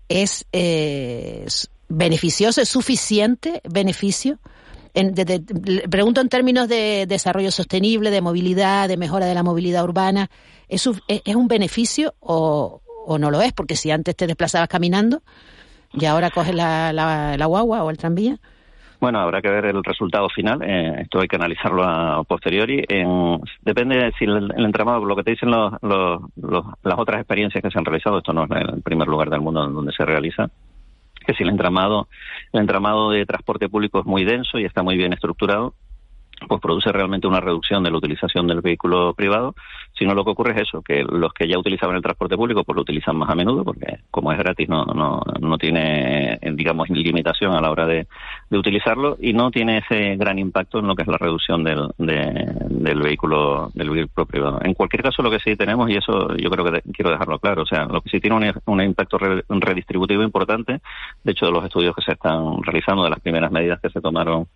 es, eh, beneficioso, es suficiente beneficio. En, pregunto en términos de desarrollo sostenible, de movilidad, de mejora de la movilidad urbana. ¿Es, es un beneficio o, o, no lo es? Porque si antes te desplazabas caminando y ahora coges la, la, guagua o el tranvía. Bueno, habrá que ver el resultado final. Eh, esto hay que analizarlo a posteriori. depende de si el, entramado, lo que te dicen los, los, las otras experiencias que se han realizado, esto no es el primer lugar del mundo donde se realiza, que si el entramado, el entramado de transporte público es muy denso y está muy bien estructurado, pues produce realmente una reducción de la utilización del vehículo privado, sino lo que ocurre es eso, que los que ya utilizaban el transporte público pues lo utilizan más a menudo, porque como es gratis no, no, no tiene, digamos, limitación a la hora de, de utilizarlo y no tiene ese gran impacto en lo que es la reducción del, del vehículo del vehículo privado. En cualquier caso lo que sí tenemos, y eso yo creo que quiero dejarlo claro, o sea, lo que sí tiene un, un impacto redistributivo importante, de hecho de los estudios que se están realizando, de las primeras medidas que se tomaron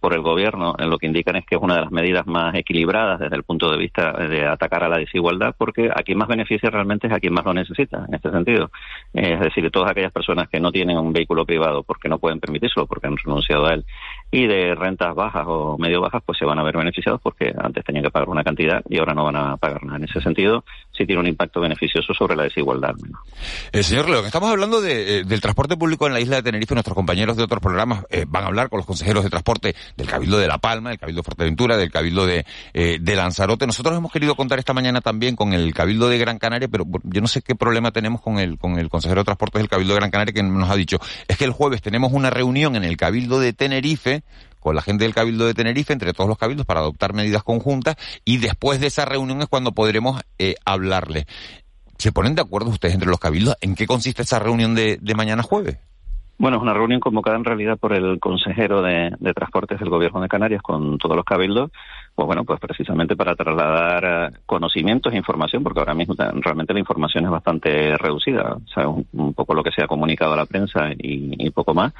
por el gobierno, en lo que indican es que es una de las medidas más equilibradas desde el punto de vista de atacar a la desigualdad, porque a quien más beneficia realmente es a quien más lo necesita, en este sentido. Es decir, todas aquellas personas que no tienen un vehículo privado porque no pueden permitírselo, porque han renunciado a él, y de rentas bajas o medio bajas, pues se van a ver beneficiados porque antes tenían que pagar una cantidad y ahora no van a pagar nada. En ese sentido, sí tiene un impacto beneficioso sobre la desigualdad. Eh, señor León, estamos hablando de, eh, del transporte público en la isla de Tenerife. Nuestros compañeros de otros programas eh, van a hablar con los consejeros de transporte del Cabildo de La Palma, del Cabildo de Fuerteventura, del Cabildo de, eh, de Lanzarote. Nosotros hemos querido contar esta mañana también con el Cabildo de Gran Canaria, pero yo no sé qué problema tenemos con el, con el consejero de Transportes del Cabildo de Gran Canaria que nos ha dicho, es que el jueves tenemos una reunión en el Cabildo de Tenerife, con la gente del Cabildo de Tenerife, entre todos los cabildos, para adoptar medidas conjuntas y después de esa reunión es cuando podremos eh, hablarle. ¿Se ponen de acuerdo ustedes entre los cabildos en qué consiste esa reunión de mañana jueves? Bueno, es una reunión convocada en realidad por el consejero de, Transportes del Gobierno de Canarias con todos los cabildos, pues bueno, pues precisamente para trasladar eh, conocimientos e información, porque ahora mismo realmente la información es bastante reducida, o sea, un, poco lo que se ha comunicado a la prensa y, poco más.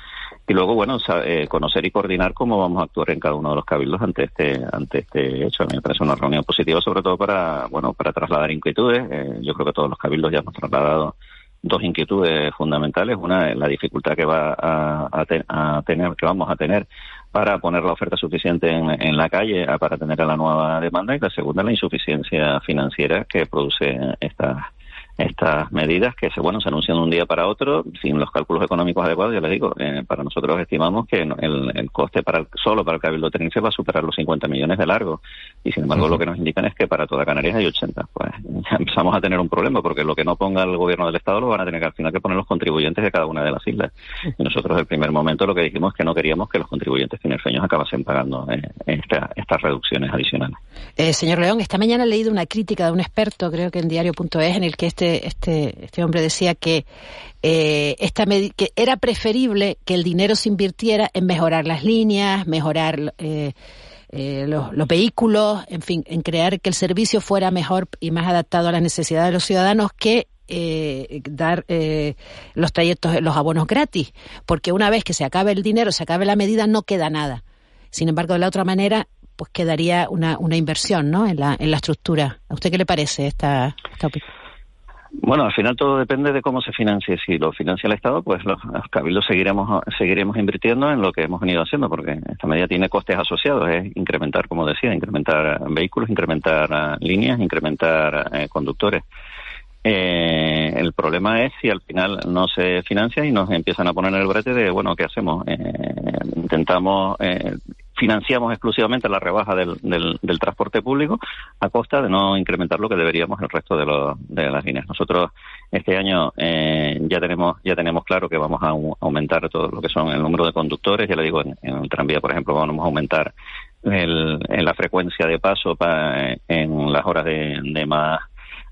Y luego, bueno, eh, conocer y coordinar cómo vamos a actuar en cada uno de los cabildos ante este ante este hecho. A mí me parece una reunión positiva, sobre todo para, bueno, para trasladar inquietudes. Eh, yo creo que todos los cabildos ya hemos trasladado dos inquietudes fundamentales. Una es la dificultad que va a, tener, que vamos a tener para poner la oferta suficiente en, la calle para atender a la nueva demanda y la segunda la insuficiencia financiera que produce esta estas medidas que se bueno se anuncian de un día para otro sin los cálculos económicos adecuados ya le digo eh, para nosotros estimamos que el, el coste para solo para el cabildo de Tenerife va a superar los 50 millones de largo y sin embargo lo que nos indican es que para toda Canarias hay 80 pues ya empezamos a tener un problema porque lo que no ponga el gobierno del estado lo van a tener que al final que poner los contribuyentes de cada una de las islas. Y nosotros desde el primer momento lo que dijimos es que no queríamos que los contribuyentes tinerfeños acabasen pagando eh, estas reducciones adicionales. Eh, señor León esta mañana he leído una crítica de un experto creo que en diario.es en el que este este, este, hombre decía que, eh, esta que era preferible que el dinero se invirtiera en mejorar las líneas, mejorar eh, eh, los, vehículos, en fin, en crear que el servicio fuera mejor y más adaptado a las necesidades de los ciudadanos que dar los trayectos, los abonos gratis, porque una vez que se acabe el dinero, se acabe la medida, no queda nada. Sin embargo, de la otra manera, pues quedaría una, una inversión ¿no? en, la, en la estructura. ¿A usted qué le parece esta, esta opinión? Bueno, al final todo depende de cómo se financie. Si lo financia el Estado, pues los, cabildos seguiremos seguiremos invirtiendo en lo que hemos venido haciendo, porque esta medida tiene costes asociados. Es incrementar, como decía, incrementar vehículos, incrementar ah, líneas, incrementar eh, conductores. Eh, el problema es si al final no se financia y nos empiezan a poner en el brete de, bueno, ¿qué hacemos? Eh, intentamos eh, financiamos exclusivamente la rebaja del, del, transporte público a costa de no incrementar lo que deberíamos el resto de, de las líneas. Nosotros este año eh, ya tenemos ya tenemos claro que vamos a aumentar todo lo que son el número de conductores. Ya le digo, en, el tranvía, por ejemplo, vamos a aumentar el, la frecuencia de paso en las horas de, de más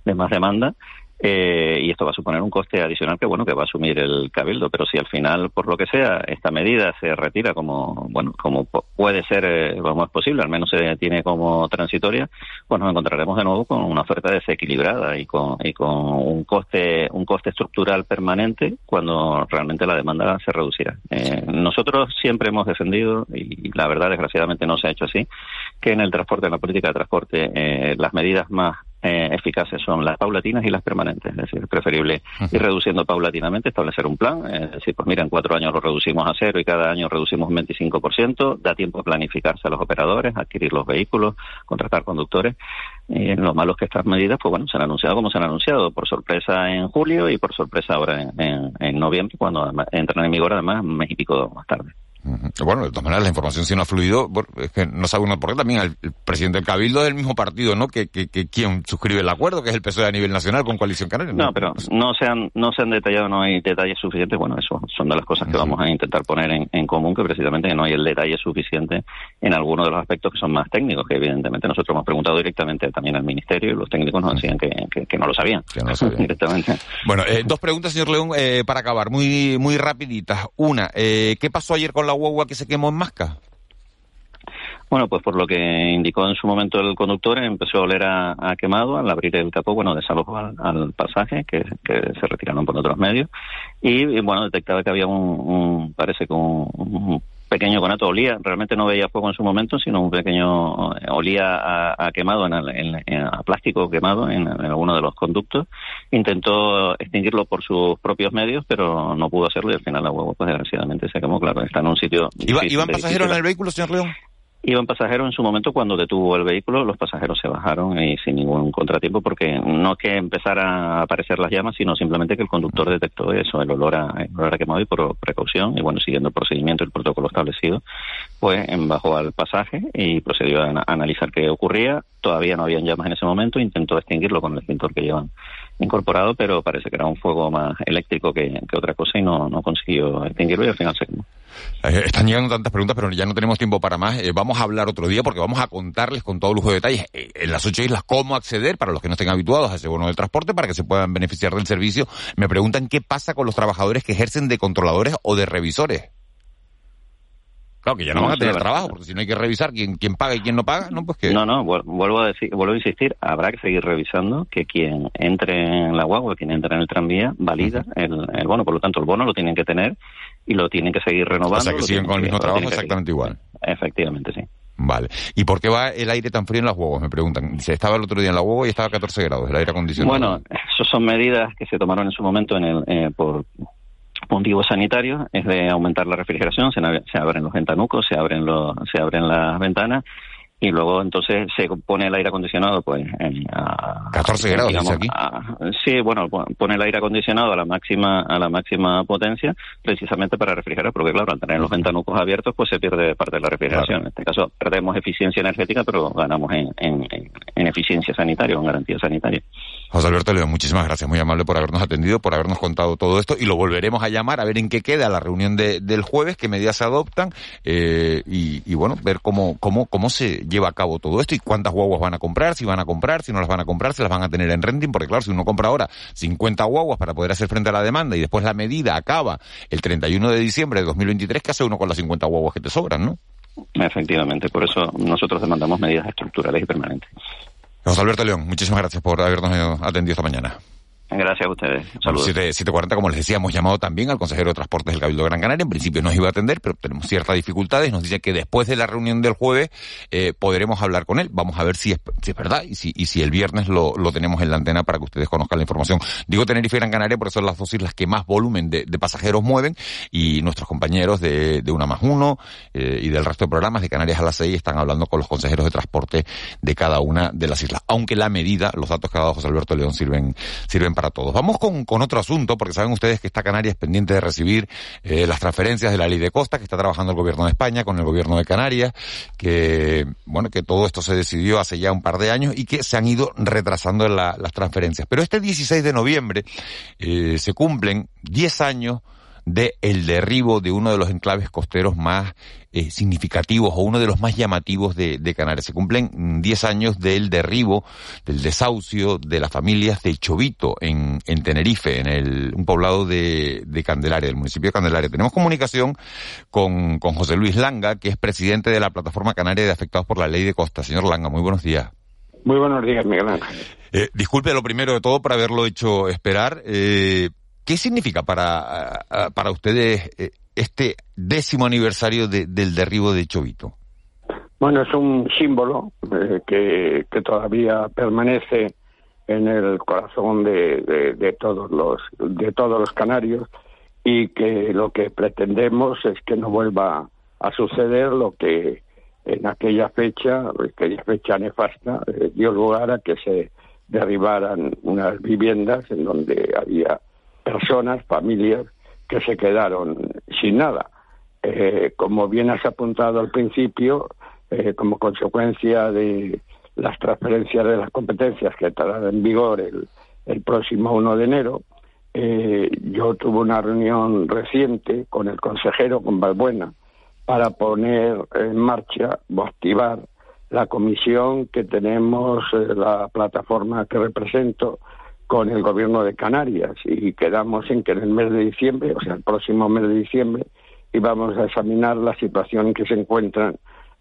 de más demanda eh, y esto va a suponer un coste adicional que bueno que va a asumir el cabildo. Pero si al final por lo que sea esta medida se retira como bueno como puede ser eh, como es posible al menos se tiene como transitoria pues nos encontraremos de nuevo con una oferta desequilibrada y con y con un coste un coste estructural permanente cuando realmente la demanda se reducirá. Eh, nosotros siempre hemos defendido y la verdad desgraciadamente no se ha hecho así que en el transporte en la política de transporte eh, las medidas más eh, eficaces son las paulatinas y las permanentes. Es decir, es preferible ir reduciendo paulatinamente, establecer un plan. Es decir, pues mira, en cuatro años lo reducimos a cero y cada año reducimos un 25%. Da tiempo a planificarse a los operadores, adquirir los vehículos, contratar conductores. Y lo malo es que estas medidas, pues bueno, se han anunciado como se han anunciado, por sorpresa en julio y por sorpresa ahora en, en, noviembre, cuando entran en vigor además un mes y pico más tarde. Bueno, de todas maneras, la información si no ha fluido, es que no sabe uno por qué también el, presidente del Cabildo es del mismo partido, ¿no? Que, que, que, quien suscribe el acuerdo, que es el PSOE a nivel nacional con Coalición Canaria. No, pero no se, han, no se han detallado, no hay detalles suficientes. Bueno, eso son de las cosas que vamos a intentar poner en, en, común, que precisamente no hay el detalle suficiente en algunos de los aspectos que son más técnicos, que evidentemente nosotros hemos preguntado directamente también al Ministerio y los técnicos nos decían que, que, no lo sabían. directamente. Bueno, eh, dos preguntas, señor León, eh, para acabar, muy, muy rapiditas. Una, eh, ¿qué pasó ayer con la guagua que se quemó en Masca? Bueno, pues por lo que indicó en su momento el conductor, empezó a oler a, quemado al abrir el capó, bueno, desalojó al, pasaje, que, se retiraron por otros medios, y, bueno, detectaba que había un, parece que un, pequeño conato. Olía, realmente no veía fuego en su momento, sino un pequeño, olía a, quemado, en, a plástico quemado en, alguno de los conductos. Intentó extinguirlo por sus propios medios, pero no pudo hacerlo y al final la huevo, pues desgraciadamente se quemó, claro, está en un sitio... ¿Iban pasajeros en el vehículo, señor León? Iban pasajeros en su momento cuando detuvo el vehículo, los pasajeros se bajaron y sin ningún contratiempo porque no es que empezara a aparecer las llamas, sino simplemente que el conductor detectó eso, el olor a, el olor a quemado y por precaución y bueno, siguiendo el procedimiento y el protocolo establecido, pues bajó al pasaje y procedió a, analizar qué ocurría. Todavía no habían llamas en ese momento, intentó extinguirlo con el extintor que llevan incorporado, pero parece que era un fuego más eléctrico que, otra cosa y no, no consiguió extinguirlo y al final se quemó. Eh, están llegando tantas preguntas, pero ya no tenemos tiempo para más. Eh, vamos a hablar otro día porque vamos a contarles con todo lujo de detalles eh, en las ocho islas cómo acceder para los que no estén habituados a ese bono del transporte para que se puedan beneficiar del servicio. Me preguntan qué pasa con los trabajadores que ejercen de controladores o de revisores. Claro, que ya no, van a tener trabajo, porque si no hay que revisar quién, quién paga y quién no paga, ¿no? Pues que... No, no, vuelvo a, decir, vuelvo a insistir, habrá que seguir revisando que quien entre en la guagua, quien entre en el tranvía, valida el, el bono. Por lo tanto, el bono lo tienen que tener y lo tienen que seguir renovando. O sea, que siguen con el mismo trabajo exactamente igual. Efectivamente, sí. Vale. ¿Y por qué va el aire tan frío en las huevos? Me preguntan. Se estaba el otro día en la huevo y estaba a 14 grados el aire acondicionado. Bueno, eso son medidas que se tomaron en su momento en el, eh, por motivos sanitarios es de aumentar la refrigeración, se, abren los ventanucos, se abren, los, se abren las ventanas y luego entonces se pone el aire acondicionado pues a 14 grados aquí. sí bueno pone el aire acondicionado a la máxima a la máxima potencia precisamente para refrigerar porque claro al tener los ventanucos abiertos pues se pierde parte de la refrigeración. En este caso perdemos eficiencia energética pero ganamos en, en, en eficiencia sanitaria o en garantía sanitaria José Alberto León muchísimas gracias muy amable por habernos atendido por habernos contado todo esto y lo volveremos a llamar a ver en qué queda la reunión de, del jueves qué medidas se adoptan eh, y, bueno ver cómo cómo cómo se lleva a cabo todo esto y cuántas guaguas van a comprar, si van a comprar, si no las van a comprar, si las van a tener en renting, porque claro, si uno compra ahora 50 guaguas para poder hacer frente a la demanda y después la medida acaba el 31 de diciembre de 2023, ¿qué hace uno con las 50 guaguas que te sobran, no? Efectivamente, por eso nosotros demandamos medidas estructurales y permanentes. José Alberto León, muchísimas gracias por habernos atendido esta mañana. Gracias a ustedes. Saludos. 7.40, como les decía, hemos llamado también al consejero de Transportes del Cabildo de Gran Canaria. En principio nos iba a atender, pero tenemos ciertas dificultades. Nos dice que después de la reunión del jueves eh, podremos hablar con él. Vamos a ver si es, si es verdad y si, y si el viernes lo, lo, tenemos en la antena para que ustedes conozcan la información. Digo Tenerife y Gran Canaria porque son las dos islas que más volumen de, de pasajeros mueven y nuestros compañeros de, de Una más Uno eh, y del resto de programas de Canarias a las seis están hablando con los consejeros de transporte de cada una de las islas. Aunque la medida, los datos que ha dado José Alberto León sirven, sirven para todos. Vamos con con, otro asunto, porque saben ustedes que esta Canarias pendiente de recibir eh, las transferencias de la ley de costa que está trabajando el gobierno de España con el gobierno de Canarias, que, bueno, que todo esto se decidió hace ya un par de años y que se han ido retrasando las transferencias. Pero este 16 de noviembre eh, se cumplen 10 años de el derribo de uno de los enclaves costeros más eh, significativos o uno de los más llamativos de, Canarias. Se cumplen 10 años del derribo, del desahucio de las familias de Chovito en, en Tenerife, en el, un poblado de, de Candelaria, del municipio de Candelaria. Tenemos comunicación con, con José Luis Langa, que es presidente de la Plataforma Canaria de Afectados por la Ley de Costa. Señor Langa, muy buenos días. Muy buenos días, Miguel Ángel. Eh, disculpe lo primero de todo por haberlo hecho esperar. Eh, ¿Qué significa para, para ustedes eh, este décimo aniversario del derribo de Chovito? Bueno, es un símbolo eh, que, que, todavía permanece en el corazón de, de, todos los de todos los canarios y que lo que pretendemos es que no vuelva a suceder lo que en aquella fecha, aquella fecha nefasta, eh, dio lugar a que se derribaran unas viviendas en donde había personas, familias que se quedaron sin nada. Eh, como bien has apuntado al principio, eh, como consecuencia de las transferencias de las competencias que estarán en vigor el, el próximo 1 de enero, eh, yo tuve una reunión reciente con el consejero, con Valbuena, para poner en marcha o activar la comisión que tenemos, la plataforma que represento, con el gobierno de Canarias y quedamos en que en el mes de diciembre, o sea, el próximo mes de diciembre, íbamos a examinar la situación en que se encuentran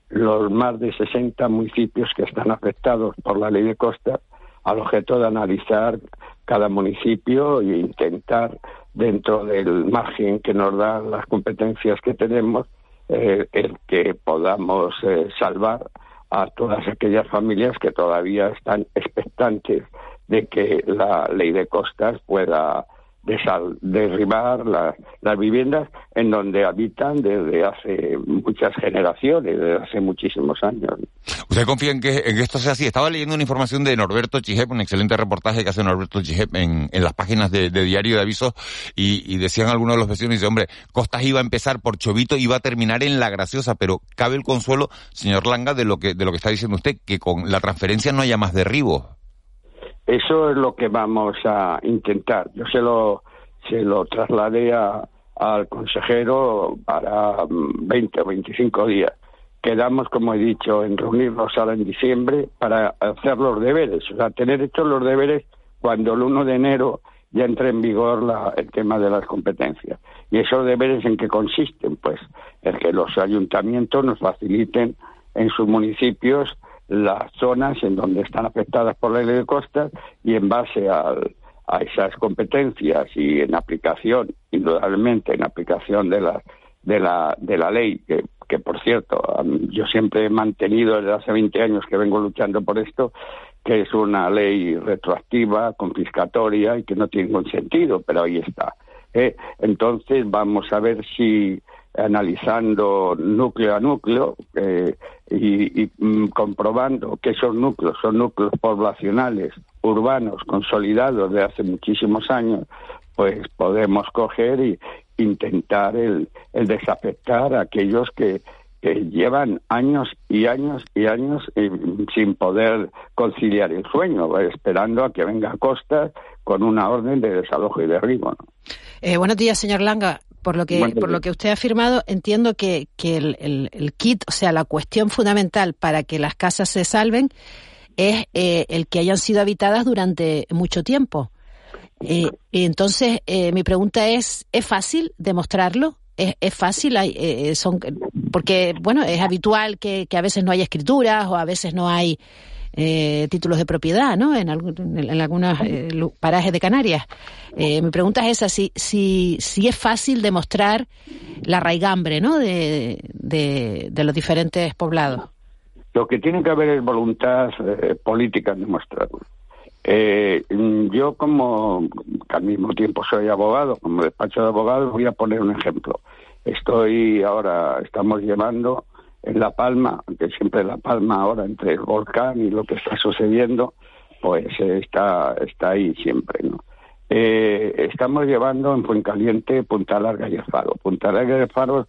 los más de 60 municipios que están afectados por la ley de costas, al objeto de analizar cada municipio e intentar, dentro del margen que nos dan las competencias que tenemos, eh, el que podamos eh, salvar a todas aquellas familias que todavía están expectantes de que la ley de costas pueda derribar las viviendas en donde habitan desde hace muchas generaciones, desde hace muchísimos años. ¿Usted confía en que, en esto sea así? Estaba leyendo una información de Norberto Chijep, un excelente reportaje que hace Norberto Chijep en, las páginas de, Diario de Avisos, y, decían algunos de los vecinos, dice, hombre, Costas iba a empezar por Chovito, iba a terminar en La Graciosa, pero cabe el consuelo, señor Langa, de lo que, de lo que está diciendo usted, que con la transferencia no haya más derribos. Eso es lo que vamos a intentar. Yo se lo, se lo trasladé al consejero para 20 mm, o 25 días. Quedamos, como he dicho, en reunirnos ahora en diciembre para hacer los deberes, o sea, tener hechos los deberes cuando el 1 de enero ya entre en vigor la, el tema de las competencias. ¿Y esos deberes en qué consisten? Pues en que los ayuntamientos nos faciliten en sus municipios las zonas en donde están afectadas por la ley de costas y en base a esas competencias y en aplicación, indudablemente en aplicación de la, de la, de la ley, que, que por cierto, yo siempre he mantenido desde hace 20 años que vengo luchando por esto, que es una ley retroactiva, confiscatoria y que no tiene ningún sentido, pero ahí está. ¿eh? Entonces vamos a ver si analizando núcleo a núcleo eh, y, mm, comprobando que esos núcleos son núcleos poblacionales urbanos consolidados de hace muchísimos años, pues podemos coger y intentar el, desafectar a aquellos que, llevan años y años y años eh, sin poder conciliar el sueño, esperando a que venga Costa con una orden de desalojo y derribo. Eh, buenos días, señor Langa por lo que, por lo que usted ha afirmado, entiendo que, que el, kit, o sea, la cuestión fundamental para que las casas se salven es eh, el que hayan sido habitadas durante mucho tiempo. Eh, entonces, eh, mi pregunta es, ¿es fácil demostrarlo? ¿Es, es fácil? Hay, son, porque, bueno, es habitual que, que a veces no haya escrituras o a veces no hay eh, títulos de propiedad, ¿no? En, en, algunos eh, parajes de Canarias. Eh, mi pregunta es esa, si, si, si es fácil demostrar la raigambre, ¿no? De, de, los diferentes poblados. Lo que tiene que haber es voluntad política en demostrarlo. yo como que al mismo tiempo soy abogado, como despacho de abogados, voy a poner un ejemplo. Estoy ahora, estamos llevando en La Palma, que siempre La Palma ahora entre el volcán y lo que está sucediendo, pues está, está ahí siempre, ¿no? Eh, estamos llevando en Fuencaliente Punta Larga y El Faro. Punta Larga y El Faro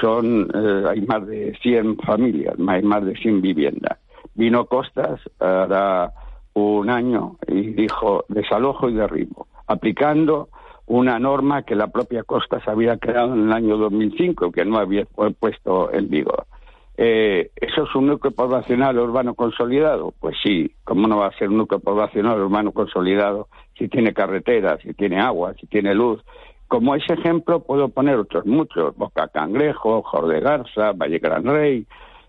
son, eh, hay más de 100 familias, hay más de 100 viviendas. Vino Costas hará un año y dijo desalojo y derribo, aplicando una norma que la propia Costas había creado en el año 2005, que no había puesto en vigor. Eh, ¿Eso es un núcleo poblacional urbano consolidado? Pues sí, ¿cómo no va a ser un núcleo poblacional urbano consolidado si tiene carreteras, si tiene agua, si tiene luz? Como ese ejemplo puedo poner otros muchos, Boca Cangrejo, Jorge Garza, Valle Gran Rey,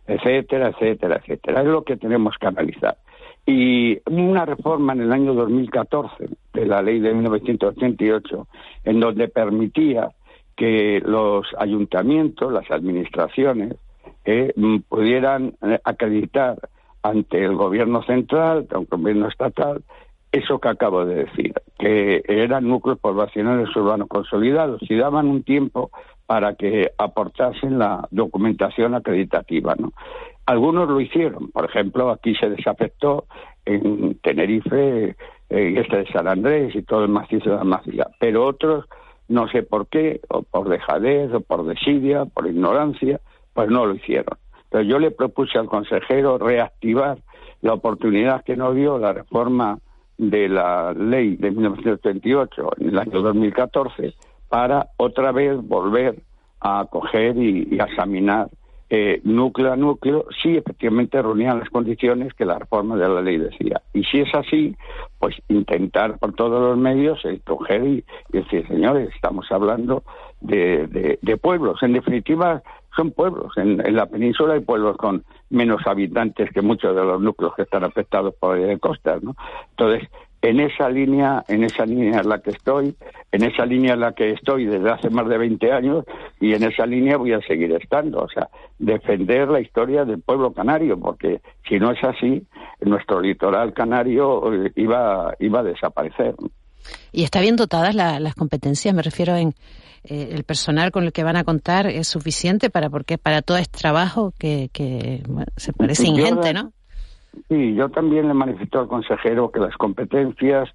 etcétera, etcétera, etcétera. Es lo que tenemos que analizar. Y una reforma en el año 2014 de la ley de 1988, en donde permitía que los ayuntamientos, las administraciones, mm, pudieran eh, acreditar ante el gobierno central, ante el gobierno estatal, eso que acabo de decir, que eran núcleos poblacionales urbanos consolidados y daban un tiempo para que aportasen la documentación acreditativa. ¿no? Algunos lo hicieron, por ejemplo, aquí se desafectó en Tenerife, en este de San Andrés y todo el macizo de la Macía, pero otros, no sé por qué, o por dejadez, o por desidia, por ignorancia, pues no lo hicieron. Pero yo le propuse al consejero reactivar la oportunidad que nos dio la reforma de la ley de 1938 en el año 2014 para otra vez volver a acoger y, examinar eh, núcleo a núcleo si efectivamente reunían las condiciones que la reforma de la ley decía. Y si es así, pues intentar por todos los medios escoger y, decir, señores, estamos hablando de, pueblos. En definitiva, son pueblos. En, la península hay pueblos con menos habitantes que muchos de los núcleos que están afectados por el costas, ¿no? Entonces, en esa línea, en esa línea en la que estoy, en esa línea en la que estoy desde hace más de 20 años y en esa línea voy a seguir estando, o sea, defender la historia del pueblo canario, porque si no es así, nuestro litoral canario eh, iba, iba a desaparecer. Y está bien dotadas las competencias, me refiero en eh, el personal con el que van a contar es suficiente para porque para todo este trabajo que, que se parece ingente, ¿no? Sí, yo también le manifestó al consejero que las competencias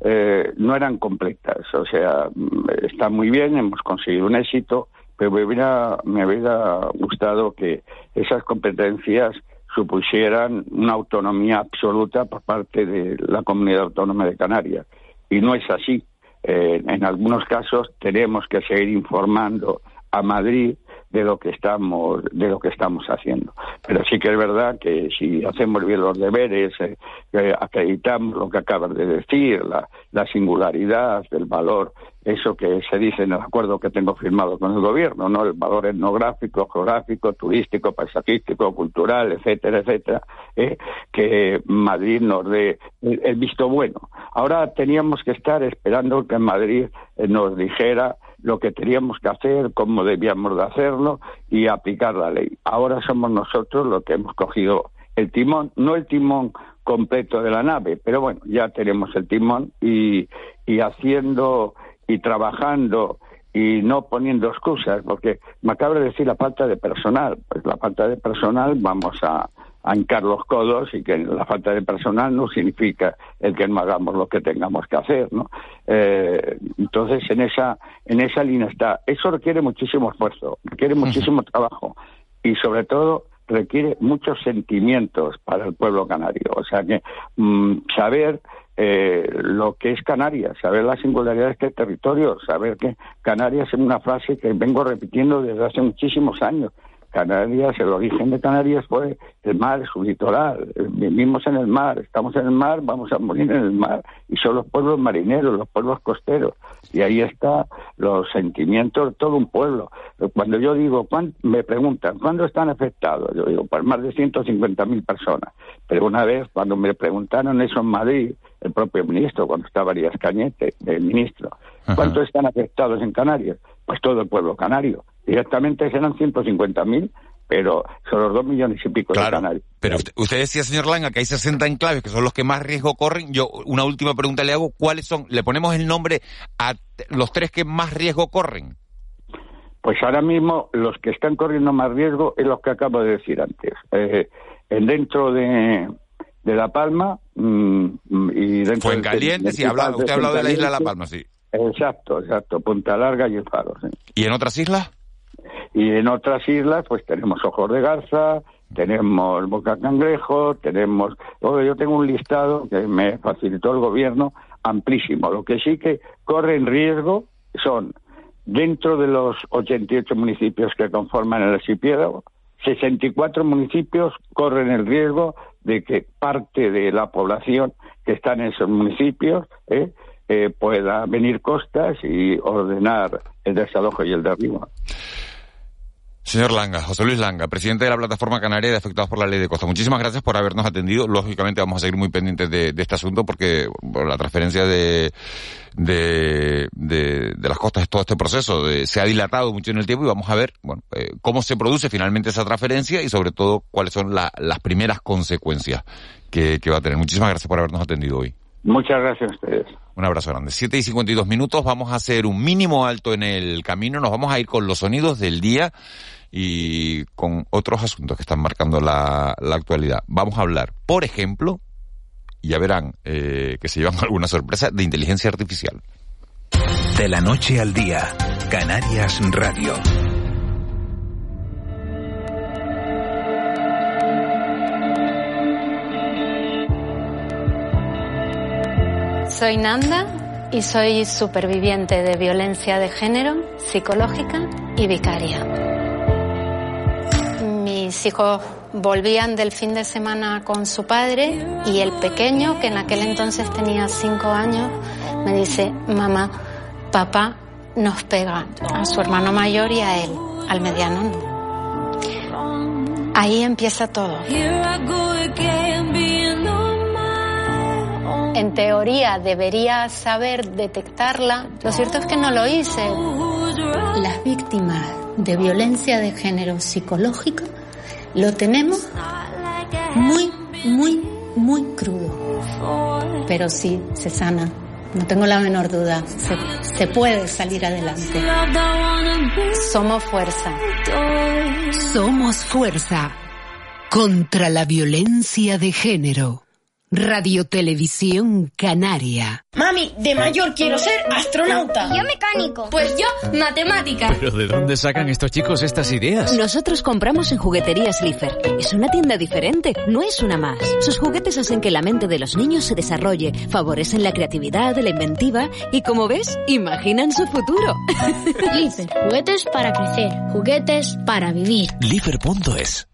eh, no eran completas, o sea, mm, está muy bien, hemos conseguido un éxito, pero me hubiera, me hubiera gustado que esas competencias supusieran una autonomía absoluta por parte de la comunidad autónoma de Canarias. Y no es así. Eh, en algunos casos tenemos que seguir informando a Madrid de lo que estamos de lo que estamos haciendo pero sí que es verdad que si hacemos bien los deberes eh, acreditamos lo que acabas de decir la, la singularidad del valor eso que se dice en el acuerdo que tengo firmado con el gobierno no el valor etnográfico geográfico turístico paisajístico cultural etcétera etcétera eh, que Madrid nos dé el, visto bueno. Ahora teníamos que estar esperando que Madrid eh, nos dijera lo que teníamos que hacer, cómo debíamos de hacerlo y aplicar la ley. Ahora somos nosotros los que hemos cogido el timón, no el timón completo de la nave, pero bueno, ya tenemos el timón y, y haciendo y trabajando y no poniendo excusas, porque me acaba de decir la falta de personal. Pues la falta de personal vamos a, a hincar los codos y que la falta de personal no significa el que no hagamos lo que tengamos que hacer, ¿no? Eh, entonces, en esa, en esa línea está. Eso requiere muchísimo esfuerzo, requiere muchísimo trabajo y, sobre todo, requiere muchos sentimientos para el pueblo canario. O sea que mm, saber eh, lo que es Canarias, saber la singularidad de este territorio, saber que Canarias es una frase que vengo repitiendo desde hace muchísimos años. Canarias, el origen de Canarias fue el mar, su litoral. Vivimos en el mar, estamos en el mar, vamos a morir en el mar. Y son los pueblos marineros, los pueblos costeros. Y ahí está los sentimientos de todo un pueblo. Cuando yo digo, me preguntan, ¿cuándo están afectados? Yo digo, pues más de 150.000 personas. Pero una vez, cuando me preguntaron eso en Madrid, el propio ministro, cuando estaba Arias Cañete, el ministro, ¿cuántos están afectados en Canarias? Pues todo el pueblo canario Directamente serán 150.000, pero son los dos millones y pico de canarios. Pero usted, decía, señor Langa, que hay 60 enclaves que son los que más riesgo corren. Yo una última pregunta le hago, ¿cuáles son? ¿Le ponemos el nombre a los tres que más riesgo corren? Pues ahora mismo los que están corriendo más riesgo es los que acabo de decir antes. Eh, dentro de, de La Palma mm, y dentro Fue en Caliente, sí, usted ha hablado de la isla de La Palma, sí. Exacto, exacto, Punta Larga y El Faro. ¿Y en otras islas? Y en otras islas, pues tenemos Ojos de Garza, tenemos Boca Cangrejo, tenemos... Yo tengo un listado que me facilitó el gobierno amplísimo. Lo que sí que corre en riesgo son, dentro de los 88 municipios que conforman el archipiélago, 64 municipios corren el riesgo de que parte de la población que está en esos municipios eh, eh, pueda venir costas y ordenar el desalojo y el derribo. Señor Langa, José Luis Langa, presidente de la Plataforma Canaria de Afectados por la Ley de Costa. Muchísimas gracias por habernos atendido. Lógicamente vamos a seguir muy pendientes de, este asunto porque la transferencia de, de, las costas, todo este proceso se ha dilatado mucho en el tiempo y vamos a ver bueno, eh, cómo se produce finalmente esa transferencia y sobre todo cuáles son las primeras consecuencias que va a tener. Muchísimas gracias por habernos atendido hoy. Muchas gracias a ustedes. Un abrazo grande. 7 y 52 minutos, vamos a hacer un mínimo alto en el camino, nos vamos a ir con los sonidos del día y con otros asuntos que están marcando la, actualidad. Vamos a hablar, por ejemplo, ya verán eh, que se llevan alguna sorpresa, de inteligencia artificial. De la noche al día, Canarias Radio. Soy Nanda y soy superviviente de violencia de género, psicológica y vicaria. Mis hijos volvían del fin de semana con su padre y el pequeño, que en aquel entonces tenía cinco años, me dice, mamá, papá nos pega a su hermano mayor y a él, al mediano Ahí empieza todo en teoría debería saber detectarla, lo cierto es que no lo hice. Las víctimas de violencia de género psicológica lo tenemos muy, muy, muy crudo. Pero sí, se sana. No tengo la menor duda. Se, se puede salir adelante. Somos fuerza. Somos fuerza contra la violencia de género. Radio Televisión Canaria. Mami, de mayor quiero ser astronauta. Yo mecánico. Pues yo matemática. ¿Pero de dónde sacan estos chicos estas ideas? Nosotros compramos en Jugueterías Lifer. Es una tienda diferente, no es una más. Sus juguetes hacen que la mente de los niños se desarrolle, favorecen la creatividad, la inventiva y, como ves, imaginan su futuro. Lifer, juguetes para crecer, juguetes para vivir. Lifer.es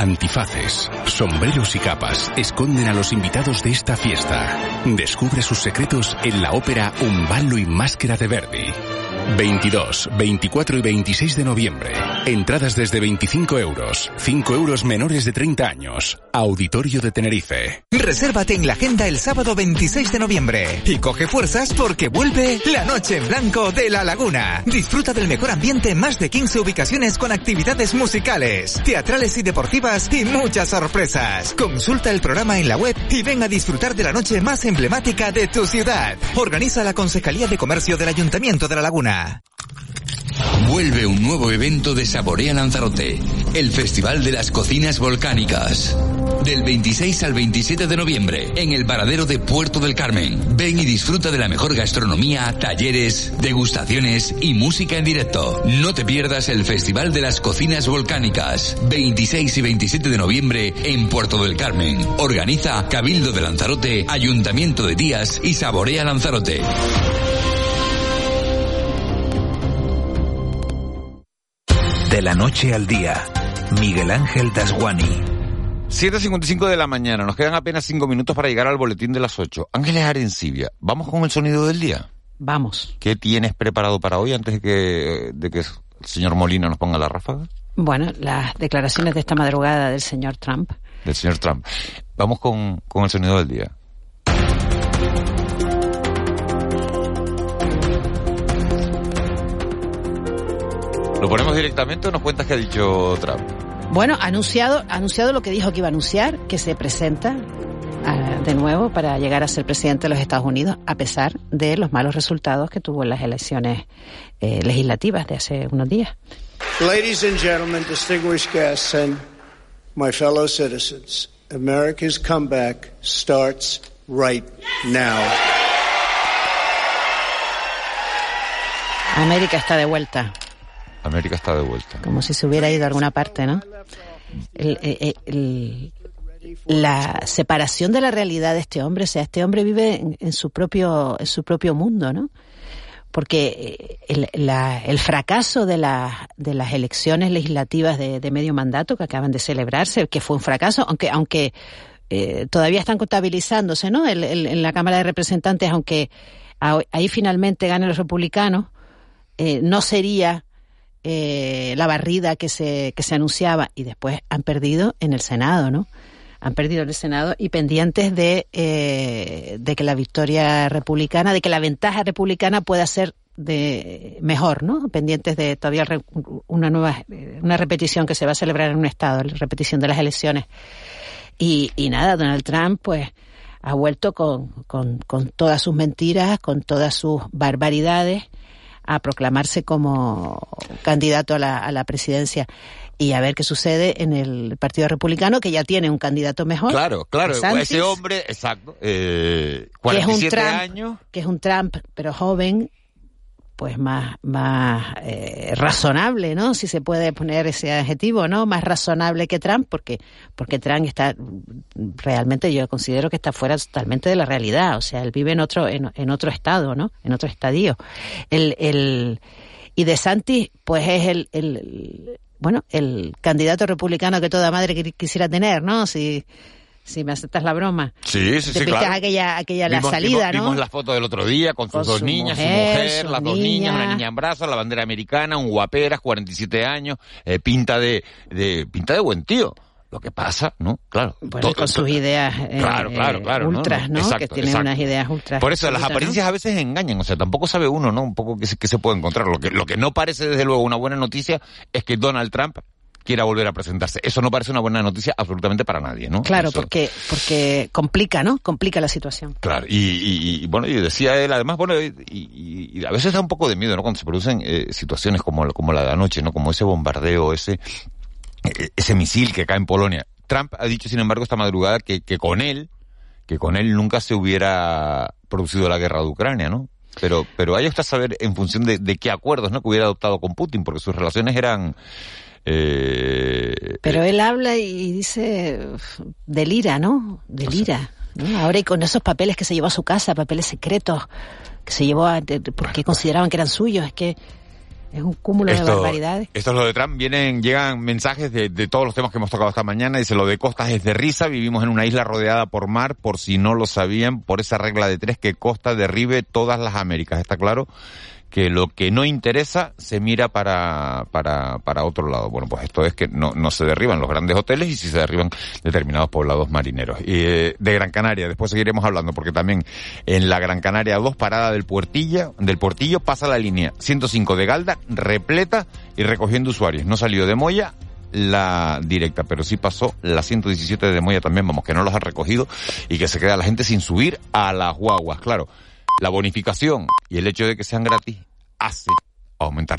Antifaces, sombreros y capas esconden a los invitados de esta fiesta. Descubre sus secretos en la ópera Un ballo y máscara de Verdi. 22, 24 y 26 de noviembre. Entradas desde 25 euros. 5 euros menores de 30 años. Auditorio de Tenerife. Resérvate en la agenda el sábado 26 de noviembre. Y coge fuerzas porque vuelve la Noche en Blanco de La Laguna. Disfruta del mejor ambiente en más de 15 ubicaciones con actividades musicales, teatrales y deportivas y muchas sorpresas. Consulta el programa en la web y ven a disfrutar de la noche más emblemática de tu ciudad. Organiza la Concejalía de Comercio del Ayuntamiento de La Laguna. Vuelve un nuevo evento de Saborea Lanzarote, el Festival de las Cocinas Volcánicas. Del 26 al 27 de noviembre, en el paradero de Puerto del Carmen. Ven y disfruta de la mejor gastronomía, talleres, degustaciones y música en directo. No te pierdas el Festival de las Cocinas Volcánicas. 26 y 27 de noviembre en Puerto del Carmen. Organiza Cabildo de Lanzarote, Ayuntamiento de Díaz y Saborea Lanzarote. De la noche al día, Miguel Ángel Dasguani. 7.55 de la mañana, nos quedan apenas 5 minutos para llegar al boletín de las 8. Ángeles Arencibia, ¿vamos con el sonido del día? Vamos. ¿Qué tienes preparado para hoy antes de que, de que el señor Molina nos ponga la ráfaga? Bueno, las declaraciones de esta madrugada del señor Trump. Del señor Trump. Vamos con, con el sonido del día. ¿Lo ponemos directamente o nos cuentas qué ha dicho Trump? Bueno, ha anunciado, ha anunciado lo que dijo que iba a anunciar, que se presenta uh, de nuevo para llegar a ser presidente de los Estados Unidos, a pesar de los malos resultados que tuvo en las elecciones eh, legislativas de hace unos días. Ladies and gentlemen, distinguished guests and my fellow citizens, America's comeback starts right now. América está de vuelta. América está de vuelta. Como si se hubiera ido a alguna parte, ¿no? El, el, la separación de la realidad de este hombre, o sea, este hombre vive en, su propio, en su propio mundo, ¿no? Porque el, la, fracaso de, la, de las elecciones legislativas de, medio mandato que acaban de celebrarse, que fue un fracaso, aunque, aunque eh, todavía están contabilizándose, ¿no? En la Cámara de Representantes, aunque ahí finalmente ganen los republicanos, eh, no sería eh, la barrida que se, que se anunciaba y después han perdido en el Senado, ¿no? Han perdido en el Senado y pendientes de, eh, de que la victoria republicana, de que la ventaja republicana pueda ser de mejor, ¿no? Pendientes de todavía una nueva, una repetición que se va a celebrar en un estado, la repetición de las elecciones. Y, y nada, Donald Trump, pues, ha vuelto con, con, con todas sus mentiras, con todas sus barbaridades, a proclamarse como candidato a la, a la presidencia y a ver qué sucede en el Partido Republicano, que ya tiene un candidato mejor. Claro, claro, Santis, ese hombre, exacto, eh, 47 que es un Trump, años. Que es un Trump, pero joven, pues más, más eh, razonable, ¿no? Si se puede poner ese adjetivo, ¿no? Más razonable que Trump, porque, porque Trump está, realmente yo considero que está fuera totalmente de la realidad, o sea, él vive en otro, en, en otro estado, ¿no? En otro estadio. El, el, y De Santis, pues es el, el bueno, el candidato republicano que toda madre quisiera tener, ¿no? Si, si me aceptas la broma. Sí, sí, sí, claro. aquella, aquella la Vimos- salida, vimos, ¿no? Vimos la foto del otro día con sus Con dos su niñas, su mujer, las dos niñas, una niña en brazos, la bandera americana, un guaperas, 47 años, eh, pinta de, de, pinta de buen tío. Lo que pasa, ¿no? Claro. Bueno, y to- con sus ideas eh, Claro, claro, claro, ¿no? ultras, ¿no? Exacto, que tienen exacto. unas ideas ultras. Por eso las apariencias a veces engañan, o sea, tampoco sabe uno, ¿no? Un poco qué se puede encontrar. Lo que, lo que no parece desde luego una buena noticia es que Donald Trump quiera volver a presentarse. Eso no parece una buena noticia absolutamente para nadie, ¿no? Claro, Eso- porque, porque complica, ¿no? Complica la situación. Claro, y, y- y, bueno, y decía él, además, bueno, y, a veces da un poco de miedo, ¿no? Cuando se producen eh, situaciones como, la- como la de anoche, ¿no? Como ese bombardeo, ese, eh, ese misil que cae en Polonia. Trump ha dicho, sin embargo, esta madrugada que, que con él, que con él nunca se hubiera producido la guerra de Ucrania, ¿no? Pero, pero hay que saber en función de, de qué acuerdos, ¿no? Que hubiera adoptado con Putin, porque sus relaciones eran, eh, Pero él habla y dice, delira, ¿no? Delira. ¿no? Ahora y con esos papeles que se llevó a su casa, papeles secretos, que se llevó a, de- de- porque consideraban que eran suyos, es que es un cúmulo de Esto, barbaridades. esto es lo de Trump. Vienen, llegan mensajes de, de todos los temas que hemos tocado esta mañana. Dice, lo de Costas es de risa. Vivimos en una isla rodeada por mar, por si no lo sabían, por esa regla de tres que Costa derribe todas las Américas. Está claro que lo que no interesa se mira para, para, para otro lado. Bueno, pues esto es que no, no se derriban los grandes hoteles y si se derriban determinados poblados marineros. Y eh, de Gran Canaria, después seguiremos hablando, porque también en la Gran Canaria 2, parada del Puertilla, del Portillo, pasa la línea 105 de Galda, repleta y recogiendo usuarios. No salió de Moya la directa, pero sí pasó la 117 de Moya también, vamos, que no los ha recogido y que se queda la gente sin subir a las guaguas. Claro, la bonificación y el hecho de que sean gratis hace aumentar la